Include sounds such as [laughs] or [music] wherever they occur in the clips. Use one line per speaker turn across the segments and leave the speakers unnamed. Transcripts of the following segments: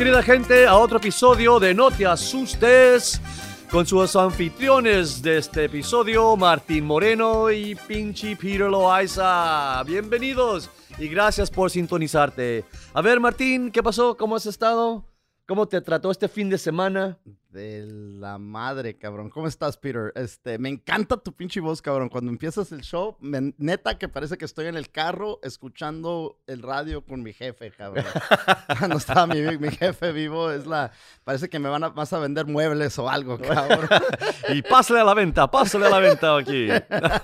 querida gente, a otro episodio de No te asustes con sus anfitriones de este episodio, Martín Moreno y Pinchi Peter Loaiza. Bienvenidos y gracias por sintonizarte. A ver, Martín, ¿qué pasó? ¿Cómo has estado? ¿Cómo te trató este fin de semana?
De la madre, cabrón. ¿Cómo estás, Peter? Este, me encanta tu pinche voz, cabrón. Cuando empiezas el show, neta que parece que estoy en el carro escuchando el radio con mi jefe, cabrón. [laughs] Cuando estaba mi, jefe vivo, es la. Parece que me van a, vas a vender muebles o algo, [laughs] cabrón.
y pásale a la venta, pásale a la venta aquí.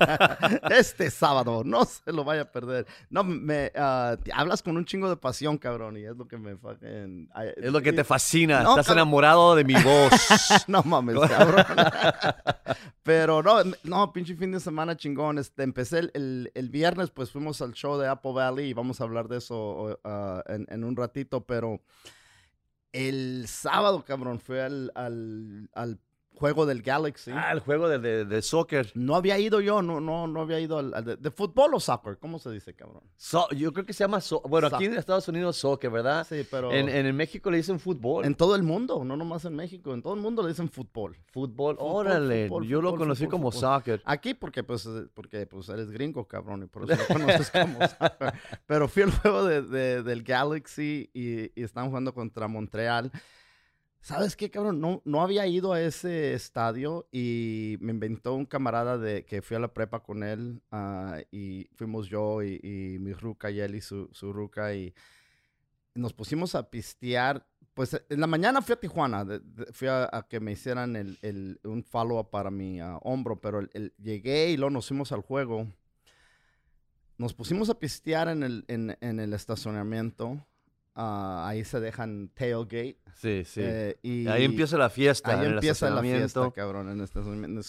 [laughs]
este sábado, no se lo vaya a perder. No, me ah, hablas con un chingo de pasión, cabrón, y es lo que me.
Es lo que te fascina. Estás enamorado de mi voz. [laughs]
no mames, cabrón. Pero no, no, pinche fin de semana chingón. Este, empecé el, el, viernes, pues fuimos al show de Apple Valley y vamos a hablar de eso uh, en, un ratito, pero el sábado, cabrón, fue al, al, al juego del Galaxy.
Ah, el juego de, de, soccer.
No había ido yo, no, no, no había ido al, de, fútbol o soccer, ¿cómo se dice, cabrón?
yo creo que se llama, bueno, aquí en Estados Unidos soccer, ¿verdad?
Sí, pero...
En, en, México le dicen fútbol.
En todo el mundo, no nomás en México, en todo el mundo le dicen fútbol.
Fútbol, órale, yo lo conocí como soccer.
Aquí porque, pues, porque, pues, eres gringo, cabrón, y por eso lo conoces como [laughs] soccer. Pero fui al juego de, del Galaxy y, y estaban jugando contra Montreal. ¿Sabes qué, cabrón? No, no había ido a ese estadio y me inventó un camarada de que fui a la prepa con él ah, y fuimos yo y, mi ruca y él y su, su ruca y nos pusimos a pistear. Pues en la mañana fui a Tijuana, fui a, que me hicieran un follow-up para mi ah, hombro, pero llegué y luego nos fuimos al juego. Nos pusimos a pistear en el, en el estacionamiento Ah, ahí se dejan tailgate.
Sí, sí. Eh, y ahí empieza la fiesta.
Ahí empieza la fiesta, cabrón.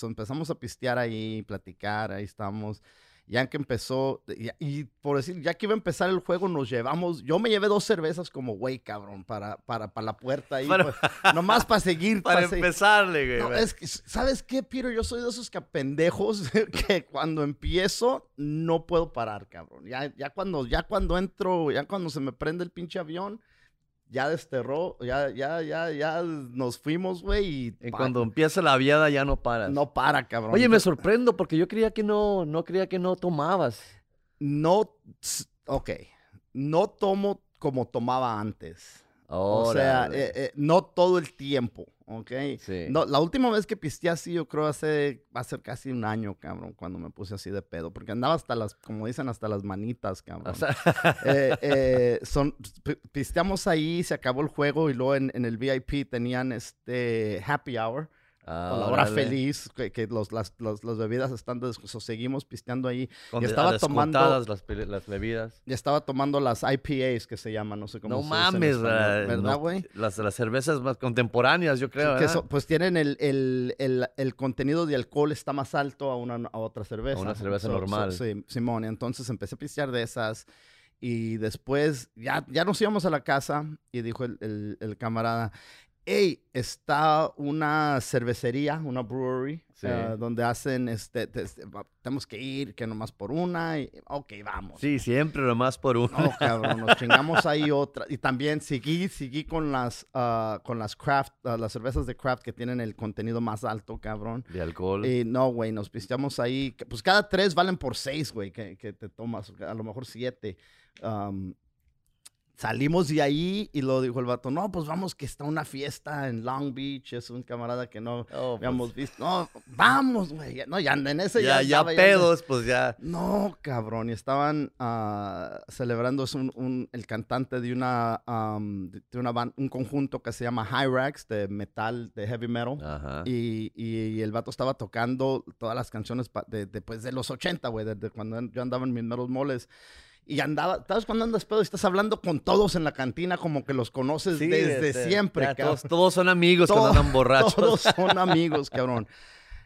empezamos a pistear ahí, platicar, ahí estamos ya que empezó, y, por decir, ya que iba a empezar el juego, nos llevamos, yo me llevé dos cervezas como güey, cabrón, para, para, para la puerta ahí, pues, nomás [laughs] para seguir.
Para, empezarle,
güey. es que, ¿sabes qué, Peter? Yo soy de esos que pendejos [laughs] que cuando empiezo no puedo parar, cabrón. Ya, ya, cuando, ya cuando entro, ya cuando se me prende el pinche avión, ya desterró, ya, ya, ya, ya nos fuimos, güey.
Y, cuando empieza la viada ya no para.
No para, cabrón.
Oye, me sorprendo porque yo creía que no, no creía que no tomabas.
No, ok. No tomo como tomaba antes. O sea, eh, eh, no todo el tiempo. ¿Ok? No, la última vez que pisté así, yo creo hace, va a ser casi un año, cabrón, cuando me puse así de pedo, porque andaba hasta las, como dicen, hasta las manitas, cabrón. [laughs] Eh, eh, son, pisteamos ahí, se acabó el juego y luego en, en el VIP tenían este happy hour. Ah, la hora feliz, que, los, las, bebidas están, seguimos pisteando ahí.
y estaba tomando las, las, bebidas.
Y estaba tomando las IPAs que se llaman, no sé cómo
no mames, ¿verdad, güey? las, las cervezas más contemporáneas, yo creo.
pues tienen el, el, el, el, contenido de alcohol está más alto a, una, a otra cerveza. A
una cerveza normal.
sí, Simón, entonces empecé a pistear de esas. Y después ya, ya nos íbamos a la casa y dijo el, el camarada, hey, está una cervecería, una brewery, eh, donde hacen, este, tenemos que ir, que nomás por una, y, ok, vamos.
Sí, siempre nomás por una.
No, cabrón, nos [laughs] chingamos ahí otra. Y también seguí, seguí con las, uh, con las craft, uh, las cervezas de craft que tienen el contenido más alto, cabrón.
De alcohol.
Y no, güey, nos pisteamos ahí, pues cada tres valen por seis, güey, que, que, te tomas, a lo mejor siete. Um, Salimos de ahí y lo dijo el vato, no, pues vamos que está una fiesta en Long Beach, es un camarada que no oh, pues. habíamos visto. No, vamos, güey. No, ya en ese
ya. Ya, pedos, pues ya.
No, cabrón. Y estaban uh, celebrando un, el cantante de una, de una un conjunto que se llama Hyrax, de metal, de heavy metal. Y, y, el vato estaba tocando todas las canciones de, de, pues, de los 80, güey, desde cuando yo andaba en mis meros moles. Y andaba, ¿sabes cuando andas pedo y estás hablando con todos en la cantina como que los conoces desde este, siempre,
todos, todos, son amigos cuando andan [laughs] borrachos.
Todos son [laughs] amigos, cabrón.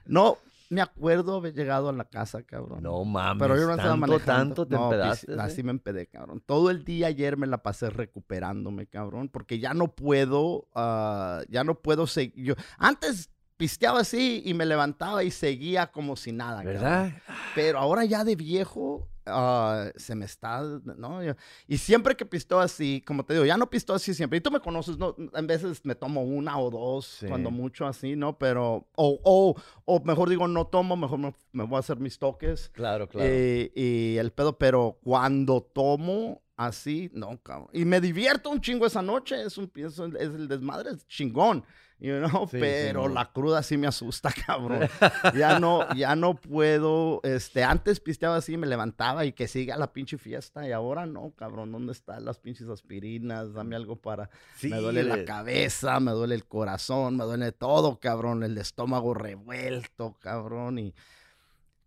No, me acuerdo haber llegado a la casa, cabrón.
No mames. Pero yo no estaba manejando. tanto te no, pues,
Así me empedé, cabrón. Todo el día ayer me la pasé recuperándome, cabrón. Porque ya no puedo, uh, ya no puedo seguir. Yo, antes pisteaba así y me levantaba y seguía como si nada.
¿Verdad?
Pero ahora ya de viejo, ah, se me está, ¿no? Yo- Y siempre que pisteo así, como te digo, ya no pisteo así siempre. Y tú me conoces, ¿no? En veces me tomo una o dos,
Sí.
cuando mucho así, ¿no? Pero, o, o, o mejor digo, no tomo, mejor me, me voy a hacer mis toques.
Claro, claro.
Eh, y el pedo, pero cuando tomo así, no, cabrón. Y me divierto un chingo esa noche, es, un, es, el desmadre, es chingón, you know?
Sí,
pero
sí,
la cruda sí me asusta, [laughs] cabrón. [laughs] ya no, ya no puedo, este, antes pisteaba así, me levantaba y que siga la pinche fiesta, y ahora no, cabrón, ¿dónde están las pinches aspirinas? Dame algo para...
Sí,
me duele la cabeza, me duele el corazón, me duele todo, cabrón, el estómago revuelto, cabrón, y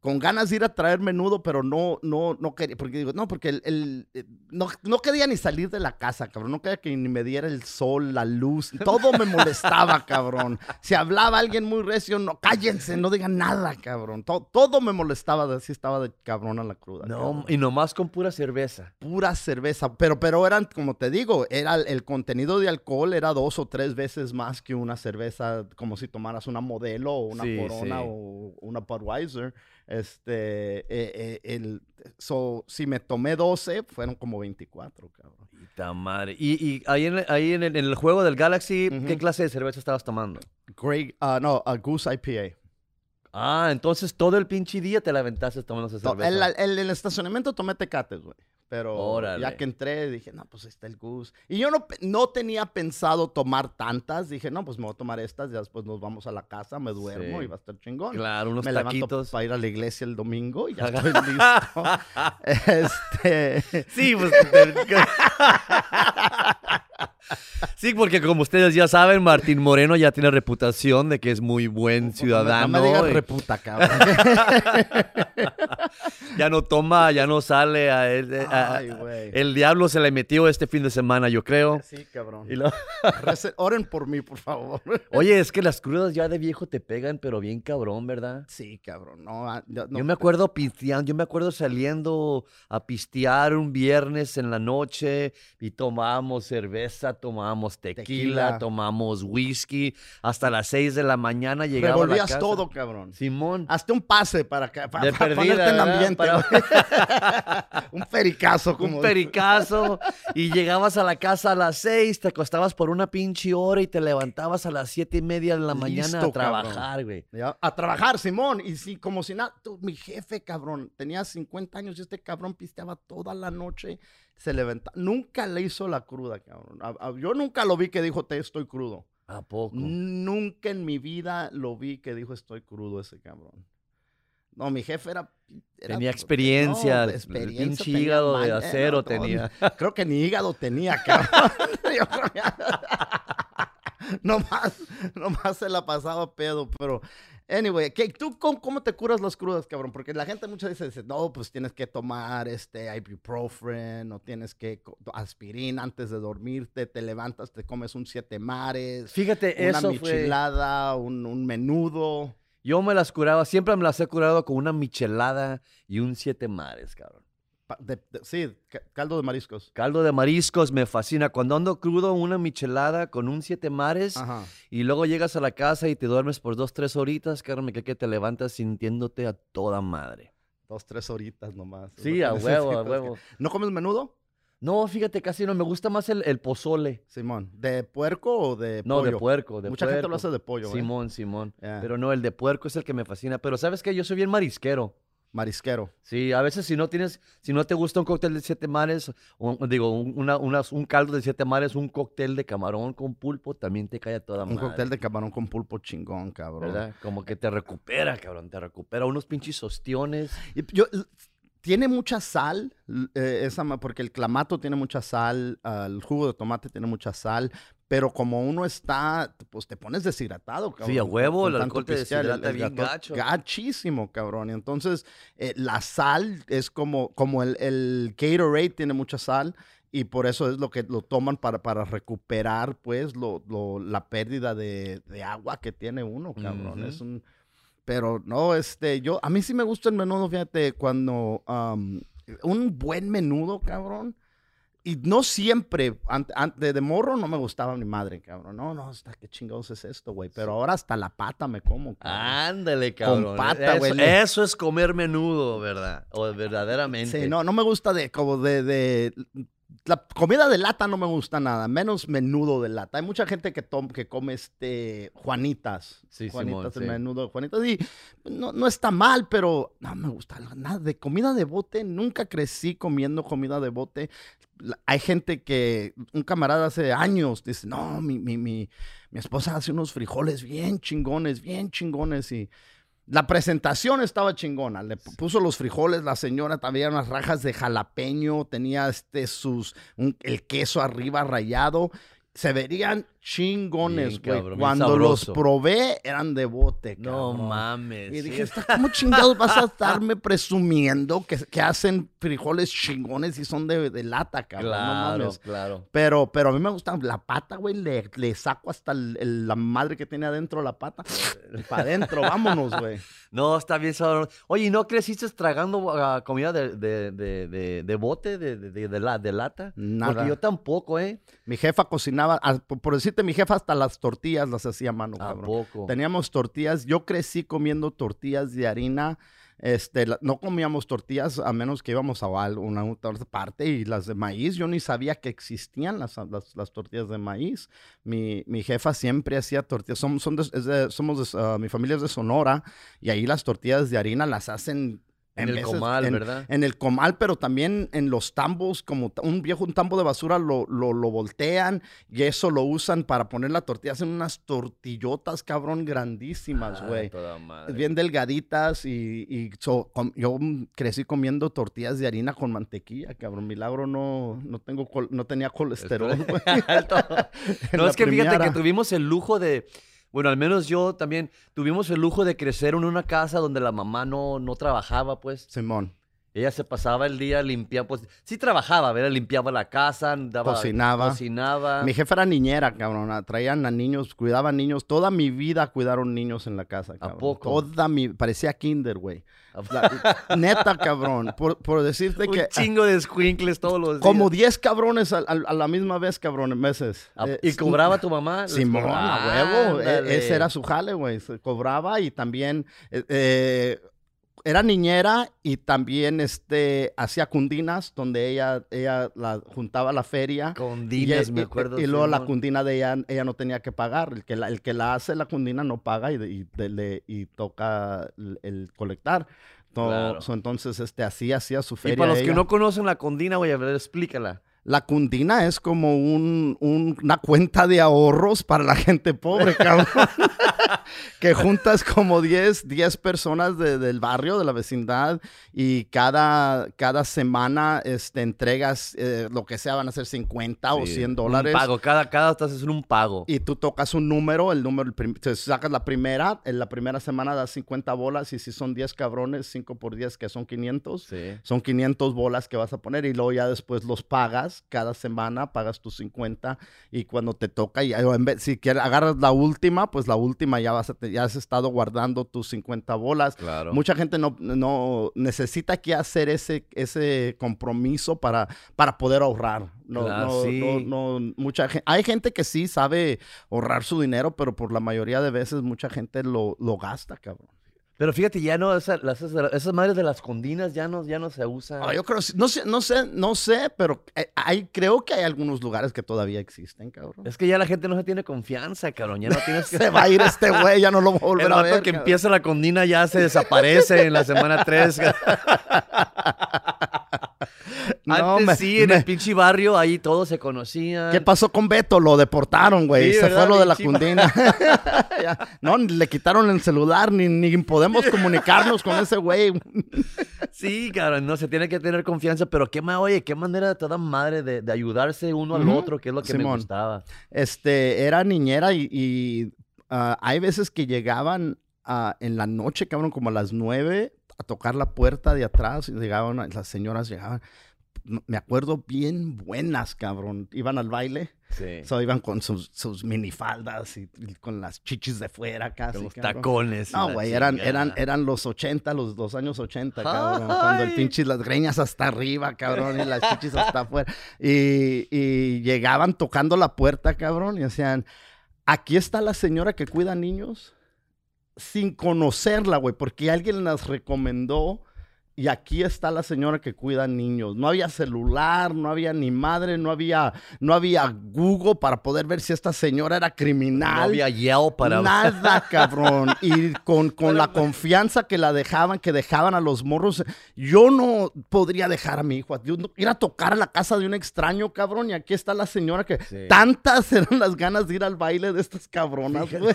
con ganas de ir a traer menudo, pero no, no, no quería, porque digo, no, porque el, el- eh, no, no quería ni salir de la casa, cabrón, no quería que ni me diera el sol, la luz, todo me molestaba, [laughs] cabrón. Si hablaba alguien muy recio, no, cállense, no digan nada, cabrón. To- todo me molestaba, así estaba de cabrón a la cruda.
No,
cabrón.
y nomás con pura cerveza.
Pura cerveza, pero, pero eran, como te digo, era el, el contenido de alcohol era dos o tres veces más que una cerveza, como si tomaras una modelo o una
Sí,
Corona
sí.
o una Budweiser. Este, eh, eh, el, so, si me tomé 12, fueron como 24, cabrón.
Madre. Y, y ahí, en, el- ahí en, el, en el juego del Galaxy, ¿qué clase de cerveza estabas tomando?
Greg, ah, no, a Goose IPA.
Ah, entonces todo el pinche día te la aventaste tomando esa cerveza.
El, el- el estacionamiento tomé tecates, güey. Pero
Órale.
ya que entré, dije, no, pues ahí está el Goose. Y yo no, no tenía pensado tomar tantas. Dije, no, pues me voy a tomar estas. Ya después nos vamos a la casa, me duermo
Sí.
y va a estar chingón.
Claro, unos
me levanto para ir a la iglesia el domingo y ya estoy [laughs] listo. [laughs] este,
Sí, pues. [laughs] sí, porque como ustedes ya saben, Martín Moreno ya tiene reputación de que es muy buen ciudadano.
No me digas reputa, cabrón. [laughs]
ya no toma, ya no sale. A él, eh, a-
Ay, güey.
el diablo se le metió este fin de semana, yo creo.
Sí, cabrón.
Y lo- [laughs]
Recen- Oren por mí, por favor. [laughs]
Oye, es que las crudas ya de viejo te pegan, pero bien cabrón, ¿verdad?
Sí, cabrón. No, ah, yo- no,
yo me acuerdo pisteando, yo me acuerdo saliendo a pistear un viernes en la noche y tomábamos cerveza, tomábamos tequila,
Tequila.
tomábamos whisky, hasta las 6 de la mañana llegaba a la
Revolvías
casa.
todo, cabrón.
Simón.
Hazte un pase para, que, para, para
perdida,
ponerte en ambiente.
Para- [laughs]
un pericazo. Como
Un pericazo y llegabas a la casa a las 6, te acostabas por una pinche hora y te levantabas a las siete y media de la mañana a trabajar, güey.
A trabajar, Simón. Y sí, como si nada. Mi jefe, cabrón, tenía 50 años y este cabrón pisteaba toda la noche. Se levantaba. Nunca le hizo la cruda, cabrón. A- a- Yo nunca lo vi que dijo, te estoy crudo.
¿A poco?
Nunca en mi vida lo vi que dijo, estoy crudo ese cabrón. No, mi jefe era... era-
Tenía experiencia,
no,
el
experiencia,
pinche hígado de
mal- eh,
acero
no,
tenía. [laughs]
Creo que ni hígado tenía, cabrón. [laughs] Yo creo que- [laughs] nomás, nomás se la pasaba pedo, pero... Anyway, ¿qué- ¿tú cómo, cómo te curas las crudas, cabrón? Porque la gente muchas veces dice, no, pues tienes que tomar este ibuprofen o tienes que aspirina antes de dormirte, te levantas, te comes un siete mares,
Fíjate,
una
eso fue...
michelada, un, un menudo.
Yo me las curaba, siempre me las he curado con una michelada y un siete mares, cabrón.
De- de- sí, ca- caldo de mariscos.
Caldo de mariscos me fascina. Cuando ando crudo, una michelada con un siete mares
Ajá.
y luego llegas a la casa y te duermes por dos, tres horitas, cabrón, que, que te levantas sintiéndote a toda madre.
Dos, tres horitas nomás.
Sí, a huevo, a huevo.
¿No comes menudo?
No, fíjate, casi no. Me gusta más el, el pozole.
Simón, ¿de puerco o de
No,
pollo?
de puerco, de
Mucha gente lo hace de pollo, ¿eh?
Simón, Simón. Pero no, el de puerco es el que me fascina. Pero ¿sabes qué? Yo soy bien marisquero.
Marisquero.
Sí, a veces si no tienes, si no te gusta un cóctel de siete mares, o, digo, un, una- un caldo de siete mares, un cóctel de camarón con pulpo, también te cae a toda
Un
madre.
cóctel de camarón con pulpo chingón, cabrón.
¿Verdad? Como que te recupera, cabrón, te recupera unos pinches ostiones.
Y yo, tiene mucha sal, eh, esa, porque el clamato tiene mucha sal, el jugo de tomate tiene mucha sal, pero como uno está, pues te pones deshidratado, cabrón.
Sí, a huevo, el alcohol te deshidrata bien gacho.
Gachísimo, cabrón. Y entonces, eh, la sal es como, como el, el Gatorade tiene mucha sal. Y por eso es lo que lo toman para, para recuperar, pues, lo, lo- la pérdida de, de agua que tiene uno, cabrón.
Ujú.
Es un... Pero no, este, yo, a mí sí me gusta el menudo, fíjate, cuando am, un buen menudo, cabrón, y no siempre, antes de morro no me gustaba mi madre, cabrón. No, no, hasta qué chingados es esto, güey. Pero ahora hasta la pata me como.
Cabrón. Ándale, cabrón. Con pata, güey. Eso, es comer menudo, ¿verdad? O verdaderamente.
Sí, no, no me gusta de como de, de la comida de lata no me gusta nada, menos menudo de lata. Hay mucha gente que, que come este Juanitas. Sí, Juanitas, el menudo de Juanitas. Y no, no, está mal, pero no me gusta nada. De comida de bote, nunca crecí comiendo comida de bote. Hay gente que, un camarada hace años dice, no, mi, mi, mi, mi esposa hace unos frijoles bien chingones, bien chingones. Y la presentación estaba chingona. Le puso los frijoles, la señora también unas rajas de jalapeño, tenía este sus el queso arriba rayado. Se verían chingones, güey. Cuando los probé, eran de bote,
No mames.
Y dije, ¿cómo chingados vas a estarme presumiendo que, que, hacen frijoles chingones y son de, de lata, cabrón?
Claro, claro.
Pero, pero a mí me gusta la pata, güey. Le, le saco hasta la madre que tiene adentro la pata. Para adentro, vámonos, güey.
No, está bien Oye, ¿no creciste tragando ah, comida de, de, de, de, bote, de, de, la, de lata? Nada. Porque yo tampoco, ¿eh?
Mi jefa cocinaba, ah, por decir mi jefa hasta las tortillas las hacía a mano, cabrón. Teníamos tortillas. Yo crecí comiendo tortillas de harina. Este, no comíamos tortillas a menos que íbamos a una otra parte y las de maíz, yo ni sabía que existían las, las, tortillas de maíz. Mi, mi, jefa siempre hacía tortillas, son somos ah, mi familia es de Sonora y ahí las tortillas de harina las hacen
en, el comal, ¿verdad?
En el comal, pero también en los tambos, como un viejo un tambo de basura lo, lo, voltean y eso lo usan para poner la tortilla. Hacen unas tortillotas, cabrón, grandísimas, ah, güey. bien delgaditas y, y yo crecí comiendo tortillas de harina con mantequilla, cabrón. Milagro no, no, tengo no tenía colesterol, güey. [laughs] [laughs]
no, es que fíjate que tuvimos el lujo de bueno, al menos yo también tuvimos el lujo de crecer en una casa donde la mamá no, no trabajaba, pues.
Simón.
Ella se pasaba el día limpiando, pues sí trabajaba, ¿verdad? Limpiaba la casa, daba,
cocinaba.
cocinaba.
Mi jefa era niñera, cabrón. Traían a niños, cuidaban niños. Toda mi vida cuidaron niños en la casa, cabrón. ¿A poco? Toda mi... Parecía kinder, güey. Neta, cabrón. Por, por decirte que...
Un chingo de squinkles todos los días.
Como 10 cabrones a, la misma vez, cabrón, en meses.
Eh, ¿Y cobraba tu mamá?
Simón, a huevo. E, ese era su jale, güey. Cobraba y también... Eh, eh, era niñera y también este, hacía cundinas, donde ella, ella la, juntaba la feria.
Cundinas, me acuerdo.
Y, luego la cundina de ella, ella no tenía que pagar. El que la, el que la hace la cundina no paga y, y, toca el, colectar. entonces, este, así hacía su feria.
Y para los que no conocen la cundina, voy a ver, explícala.
La cundina es como un, una cuenta de ahorros para la gente pobre, [laughs] cabrón. que juntas como 10, 10 personas del barrio, de la vecindad, y cada, cada semana este, entregas eh, lo que sea, van a ser 50 o 100 dólares.
Un pago, cada, cada estás haciendo un pago.
Y tú tocas un número, el número, el sacas la primera, en la primera semana das 50 bolas, y si son 10 cabrones, 5 por 10, que son 500, son 500 bolas que vas a poner, y luego ya después los pagas cada semana, pagas tus 50 y cuando te toca, y, en vez, si quieres, agarras la última, pues la última ya, vas a, ya has estado guardando tus 50 bolas.
Claro.
Mucha gente no, no necesita que hacer ese, ese compromiso para, para poder ahorrar. No, no, no, mucha gente, hay gente que sí sabe ahorrar su dinero, pero por la mayoría de veces mucha gente lo, lo gasta, cabrón.
Pero fíjate, ya no, esas, esas madres de las condinas ya no, ya no se usan.
Ah, yo creo, no sé, no sé, no sé, pero eh, hay, creo que hay algunos lugares que todavía existen, cabrón.
Es que ya la gente no se tiene confianza, cabrón. Ya no tienes [laughs]
que... se va a ir este güey, ya no lo va a [laughs] volver a ver.
que empieza la condina ya se desaparece en la semana 3. [laughs] No, Antes sí, en el pinche barrio ahí todos se conocían.
¿Qué pasó con Beto? Lo deportaron, güey. se fue lo de la cundina. [laughs] [laughs] no, le quitaron el celular, ni, ni podemos comunicarnos con ese güey.
sí, cabrón, no, se tiene que tener confianza, pero qué más, oye, qué manera de toda madre de, ayudarse uno al otro, que es lo que me gustaba.
Este, era niñera y, ah, hay veces que llegaban ah, en la noche, cabrón, como a las nueve, a tocar la puerta de atrás y llegaban, las señoras llegaban, me acuerdo bien buenas, cabrón. Iban al baile
Sí.
So, iban con sus, sus minifaldas y, y con las chichis de fuera casi.
Los
cabrón.
tacones.
No, güey, eran, eran, eran los 80, los dos años 80, cabrón. Cuando el
Ay.
pinche, las greñas hasta arriba, cabrón, y las chichis hasta afuera. Y, y llegaban tocando la puerta, cabrón, y decían, aquí está la señora que cuida niños, sin conocerla, güey, porque alguien las recomendó. Y aquí está la señora que cuida niños. No había celular, no había ni madre, no había, no había Google para poder ver si esta señora era criminal.
No había Yelp para...
Nada, [laughs] cabrón. Y con, con la confianza que la dejaban, que dejaban a los morros, yo no podría dejar a mi hijo. Yo no- ir a tocar a la casa de un extraño, cabrón. Y aquí está la señora que
Sí.
tantas [laughs] eran las ganas de ir al baile de estas cabronas, güey.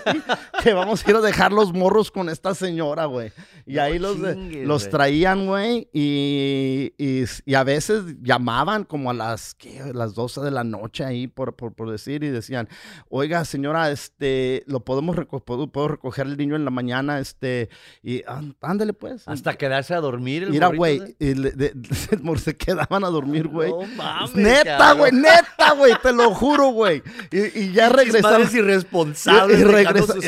Que vamos a ir a dejar los morros con esta señora, güey. Y
No
ahí los,
chingues,
los traían, güey. Y, y, y a veces llamaban como a las, ¿qué? las 12 de la noche ahí, por, por, por decir, y decían, oiga, señora, este, lo podemos reco- puedo, puedo recoger el niño en la mañana, este, y "Ah, ándale pues.
Hasta quedarse a dormir el
Mira, güey, de- [laughs] se quedaban a dormir, güey.
No mames,
neta, güey, neta, güey, te lo juro, güey. Y, y ya regresaron.
madres irresponsables
Y- regresa-
sus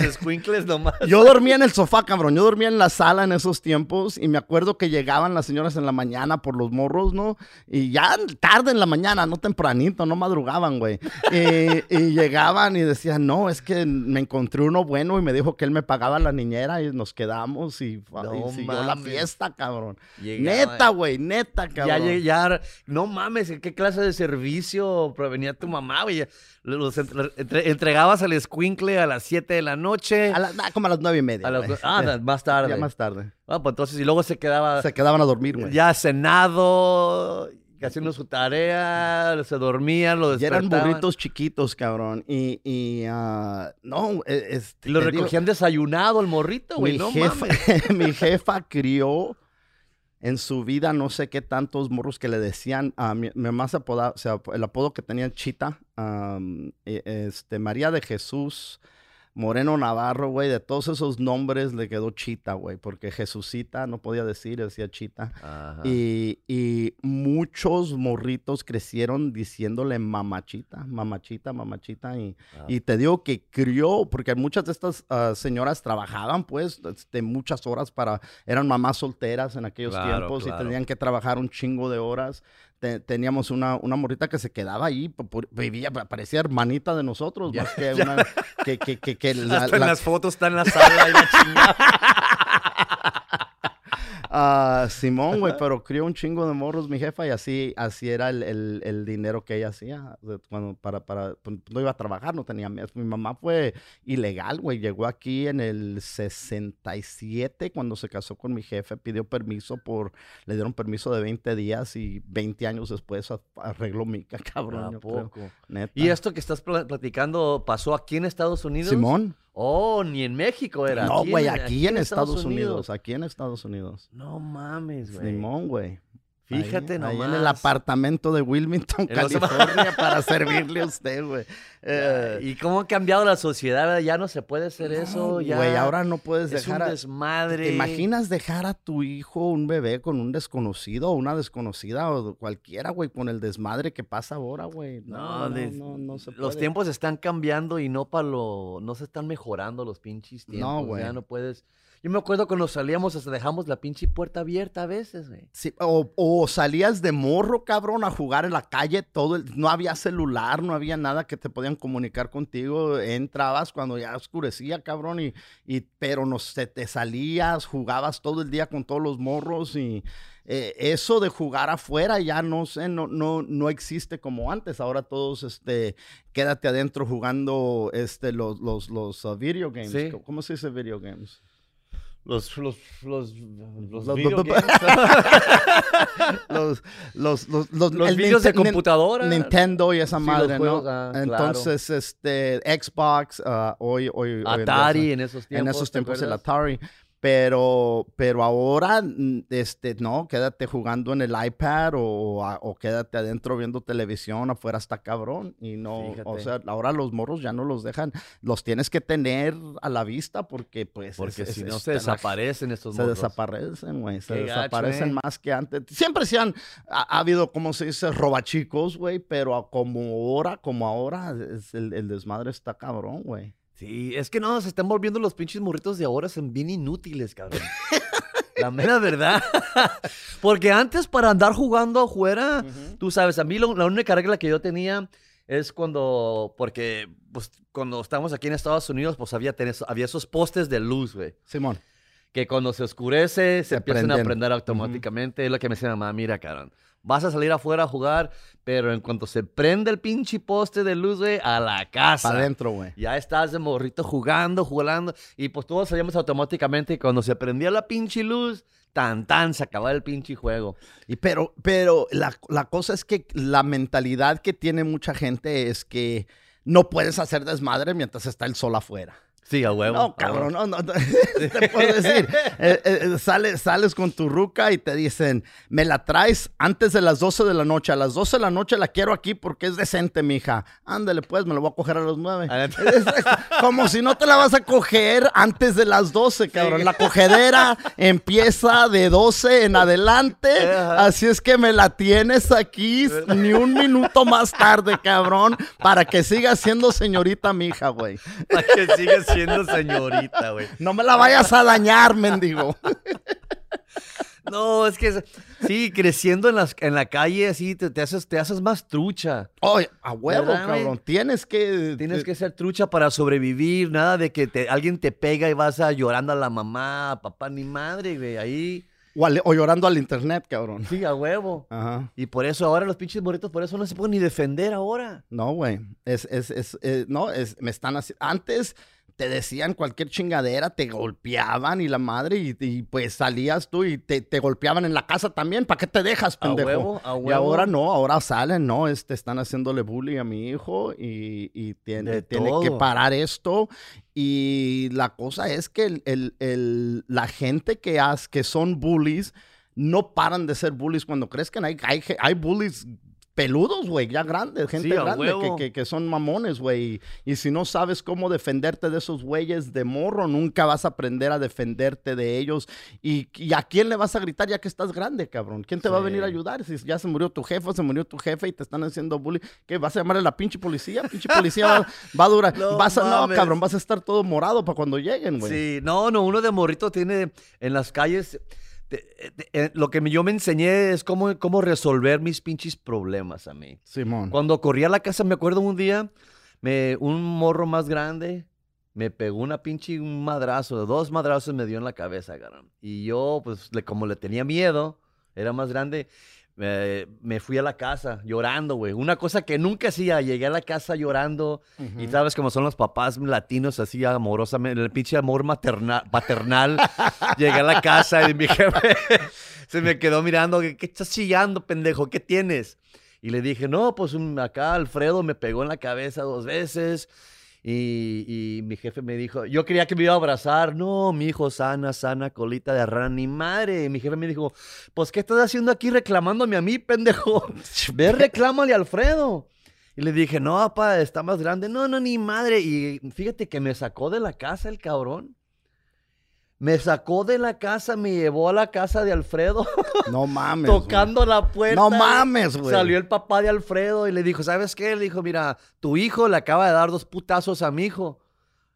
nomás. [laughs]
Yo dormía en el sofá, cabrón. Yo dormía en la sala en esos tiempos y me acuerdo que llegaban las señoras en la mañana por los morros, ¿no? Y ya tarde en la mañana, no tempranito, no madrugaban, güey. Y, y [laughs] llegaban y decían, no, es que me encontré uno bueno y me dijo que él me pagaba la niñera y nos quedamos y,
No
y siguió la fiesta, cabrón.
Llegaba-
Neta, güey, neta,
Ya,
cabrón.
llegué- ya, no mames, ¿en qué clase de servicio provenía tu mamá, güey? Los entre- entre- entregabas al escuincle a las 7 de la noche.
A la- nah, como a las nueve y media.
a ah, [laughs] más tarde.
Ya más tarde.
Ah, pues entonces, y luego se quedaba
Se quedaban a dormir, güey.
ya cenado, haciendo su tarea, se dormían, lo
Y eran
despertaban.
burritos chiquitos, cabrón. Y, y ah, no, e- este,
lo
digo,
recogían desayunado el morrito, güey,
mi,
no
jefa,
mames. [laughs]
mi jefa crió en su vida no sé qué tantos morros que le decían a mi, mi mamá se apodaba, o sea, el apodo que tenía Chita, e- este, María de Jesús, Moreno Navarro, güey, de todos esos nombres le quedó Chita, güey, porque Jesucita no podía decir, decía Chita.
Ajá.
Y, y muchos morritos crecieron diciéndole mamachita, mamachita, mamachita. Y,
Ah.
y te digo que crió, porque muchas de estas ah, señoras trabajaban, pues, de muchas horas para, eran mamás solteras en aquellos
Claro,
tiempos
claro.
y tenían que trabajar un chingo de horas. Te- teníamos una, una morrita que se quedaba ahí, por- vivía, parecía hermanita de nosotros,
Ya,
más que una, que, que, [laughs] la-
Hasta en
la-
las fotos está en la sala y la chingada. [laughs]
Ah, Simón, güey, pero crió un chingo de morros mi jefa y así, así era el, el- el dinero que ella hacía. Cuando para, para, pues, no iba a trabajar, no tenía mes. Mi mamá fue ilegal, güey. Llegó aquí en el 67 cuando se casó con mi jefe. Pidió permiso por, le dieron permiso de 20 días y 20 años después arregló mica, [laughs] cabrón.
¿A
yo creo.
poco?
Neta.
¿Y esto que estás pla- platicando pasó aquí en Estados Unidos?
Simón.
Oh, ni en México era.
No, güey,
en-
aquí, en Estados Unidos. Aquí en Estados Unidos.
No mames, güey.
Simón, güey.
Fíjate
ahí,
nomás.
Ahí en el apartamento de Wilmington, [laughs]
los-
California, para servirle a usted, güey. [laughs] Eh,
¿Y cómo ha cambiado la sociedad? verdad? Ya no se puede hacer eso.
no,
Ya
Güey, ahora no puedes
es
dejar
un
a...
desmadre.
¿Te imaginas dejar a tu hijo, un bebé, con un desconocido o una desconocida o cualquiera, güey, con el desmadre que pasa ahora, güey? No,
No,
no, no, no se
Los
puede.
tiempos están cambiando y no para lo, no se están mejorando los pinches
No,
tiempos.
güey.
Ya no puedes. Yo me acuerdo cuando salíamos hasta dejamos la pinche puerta abierta a veces, güey.
Sí, o, o salías de morro, cabrón, a jugar en la calle, todo el- no había celular, no había nada que te podían comunicar contigo, entrabas cuando ya oscurecía, cabrón, y, y pero no sé, te salías, jugabas todo el día con todos los morros y eh, eso de jugar afuera ya no sé, no, no, no existe como antes, ahora todos, este, quédate adentro jugando, este, los, los, los uh, video games,
Sí.
¿cómo se dice video games?
Los, los, los, los,
Los-
video. [laughs]
Los, los, los, los,
Los videos de computadora.
Nintendo y esa
Sí,
madre,
juegos,
¿no?
ah, claro.
Entonces, este, Xbox, ah, hoy, hoy, hoy en
Atari esos tiempos.
en esos
¿te
tiempos el? Atari. Pero, pero ahora, este, no, quédate jugando en el iPad o, o quédate adentro viendo televisión, afuera está cabrón. Y no, o sea, ahora los morros ya no los dejan, los tienes que tener a la vista porque, pues,
Porque
es-
si
es-
no
es-
se desaparecen estos
se
morros.
desaparecen, güey. Se
Qué
desaparecen
eh.
más que antes. Siempre se han, ha, ha habido, como se dice, robachicos, güey, pero como ahora, como ahora, es el, el desmadre está cabrón, güey.
Sí, es que no, se están volviendo los pinches morritos de ahora, son bien inútiles, cabrón. [laughs] La mera verdad. Porque antes para andar jugando afuera, tú sabes, a mí lo- la única regla que yo tenía es cuando, porque pues, cuando estábamos aquí en Estados Unidos, pues había, tenés- había esos postes de luz, güey.
Simón.
Que cuando se oscurece, se,
Se
empiezan a prender automáticamente. Es lo que me decía mi mamá, mira, cabrón. Vas a salir afuera a jugar, pero en cuanto se prende el pinche poste de luz, güey, a la casa.
Para adentro, güey.
Ya estás de morrito jugando, jugando, y pues todos salíamos automáticamente y cuando se prendía la pinche luz, tan tan, se acababa el pinche juego.
Y pero, pero la, la cosa es que la mentalidad que tiene mucha gente es que no puedes hacer desmadre mientras está el sol afuera.
Sí, a huevo.
No, cabrón, no, no, no. [laughs] te puedo decir, eh, eh, sales, sales con tu ruca y te dicen, me la traes antes de las 12 de la noche. A las 12 de la noche la quiero aquí porque es decente, mija. Ándale, pues, me la voy a coger a las 9. [laughs]
Ah,
Es- es como si no te la vas a coger antes de las 12, cabrón. La cogedera empieza de 12 en adelante. Así es que me la tienes aquí ni un minuto más tarde, cabrón, para que siga siendo señorita mija, güey.
Para que siga siendo señorita, güey.
No me la vayas a dañar, mendigo.
No, es que sí, creciendo en, las, en la calle, así te, te haces, te haces más trucha.
Oye, a huevo, cabrón. Tienes que.
Tienes que ser trucha para sobrevivir, nada de que te, alguien te pega y vas a llorando a la mamá, a papá, ni madre, güey. Ahí,
O, al- o llorando al internet, cabrón.
sí, a huevo.
Ajá.
Y por eso ahora los pinches morritos, por eso no se pueden ni defender ahora.
No, güey. Es, es, es, eh, no, es, me están haciendo. Antes te decían cualquier chingadera, te golpeaban y la madre, y, y, pues salías tú y te, te golpeaban en la casa también. ¿Para qué te dejas,
A
pendejo?
huevo, a
Y
huevo.
ahora no, ahora salen, no, este, están haciéndole bullying a mi hijo y, y tiene, tiene que parar esto. Y la cosa es que el, el- el- la gente que, has, que son bullies no paran de ser bullies cuando crezcan. Hay, hay, hay bullies peludos, güey, ya grandes, gente
Sí,
grande que, que- que son mamones, güey. Y, y si no sabes cómo defenderte de esos güeyes de morro, nunca vas a aprender a defenderte de ellos. ¿Y, y a quién le vas a gritar ya que estás grande, cabrón? ¿Quién te va a venir a ayudar? Si ya se murió tu jefe, se murió tu jefe y te están haciendo bullying, ¿qué? ¿Vas a llamar a la pinche policía? Pinche policía va, va a durar. [laughs]
No
vas a, no, cabrón, vas a estar todo morado para cuando lleguen, güey.
Sí, no, no, uno de morrito tiene en las calles. Eh, lo que yo me enseñé es cómo, cómo resolver mis pinches problemas a mí.
Simón.
Cuando corrí a la casa, me acuerdo un día, me, un morro más grande me pegó una pinche un madrazo, dos madrazos me dio en la cabeza, cabrón. Y yo, pues, le- como le tenía miedo, era más grande, eh, me fui a la casa llorando, güey. Una cosa que nunca hacía, llegué a la casa llorando. Y
Ujú.
sabes cómo son los papás latinos, así amorosamente, el pinche amor maternal, paternal. [laughs] Llegué a la casa y mi jefe se me quedó mirando, ¿qué, qué estás chillando, pendejo? ¿Qué tienes? Y le dije, no, pues un- acá Alfredo me pegó en la cabeza dos veces. Y, y mi jefe me dijo, yo quería que me iba a abrazar. No, mi hijo, sana, sana, colita de rana, ni madre. Y mi jefe me dijo, pues, ¿qué estás haciendo aquí reclamándome a mí, pendejo? [laughs] Ve, reclámale a Alfredo. Y le dije, no, papá, está más grande. No, no, ni madre. Y fíjate que me sacó de la casa el cabrón. Me sacó de la casa, me llevó a la casa de Alfredo,
No [laughs] mames.
tocando la puerta.
No mames, güey.
Salió el papá de Alfredo y le dijo, ¿sabes qué? Le dijo, mira, tu hijo le acaba de dar dos putazos a mi hijo.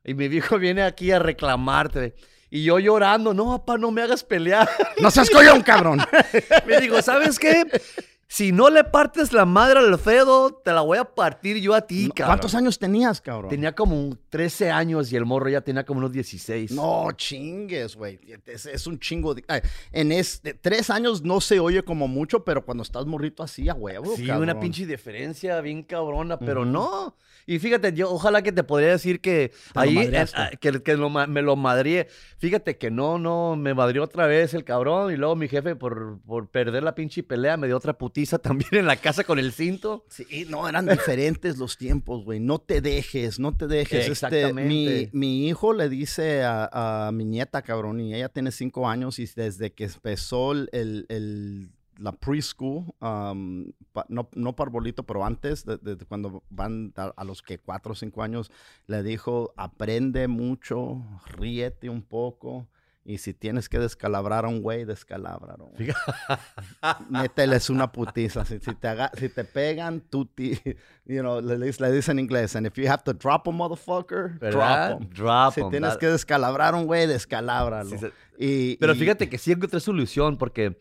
Y mi hijo [laughs] viene aquí a reclamarte. Y yo llorando, no, papá, no me hagas pelear.
No seas collón, cabrón. [laughs]
Me dijo, ¿sabes qué? Si no le partes la madre al Alfredo, te la voy a partir yo a ti, cabrón.
¿Cuántos años tenías, cabrón?
Tenía como un 13 años y el morro ya tenía como unos 16.
No chingues, güey. Es, es un chingo. de- ay, en este, tres años no se oye como mucho, pero cuando estás morrito así a huevo,
Sí,
cabrón.
una pinche diferencia bien cabrona, pero no. Y fíjate, yo ojalá que te podría decir que ahí, eh, ah, que, que lo me lo madrié. Fíjate que no, no, me madrió otra vez el cabrón y luego mi jefe por, por perder la pinche pelea me dio otra putiza [laughs] también en la casa con el cinto.
Sí, no, eran diferentes los tiempos, güey. No te dejes, no te dejes. Este, mi,
Exactamente.
mi hijo le dice a, a mi nieta, cabrón, y ella tiene cinco años y desde que empezó el- el- la preschool, um, pa- no, no parbolito, pero antes, de, de- de cuando van a, a los que cuatro o cinco años, le dijo, aprende mucho, ríete un poco. Y si tienes que descalabrar a un güey, descalábralo. güey. Mételes una putiza. Si, si te, haga- si te pegan, tú, ti- you know, le, le- dicen en inglés. And if you have to drop a motherfucker,
¿Verdad?
drop 'em.
Drop
Si
'em,
tienes
that-
que descalabrar a un güey, descalábralo.
Sí, se-
Y-
Pero
y-
fíjate que sí encontré solución porque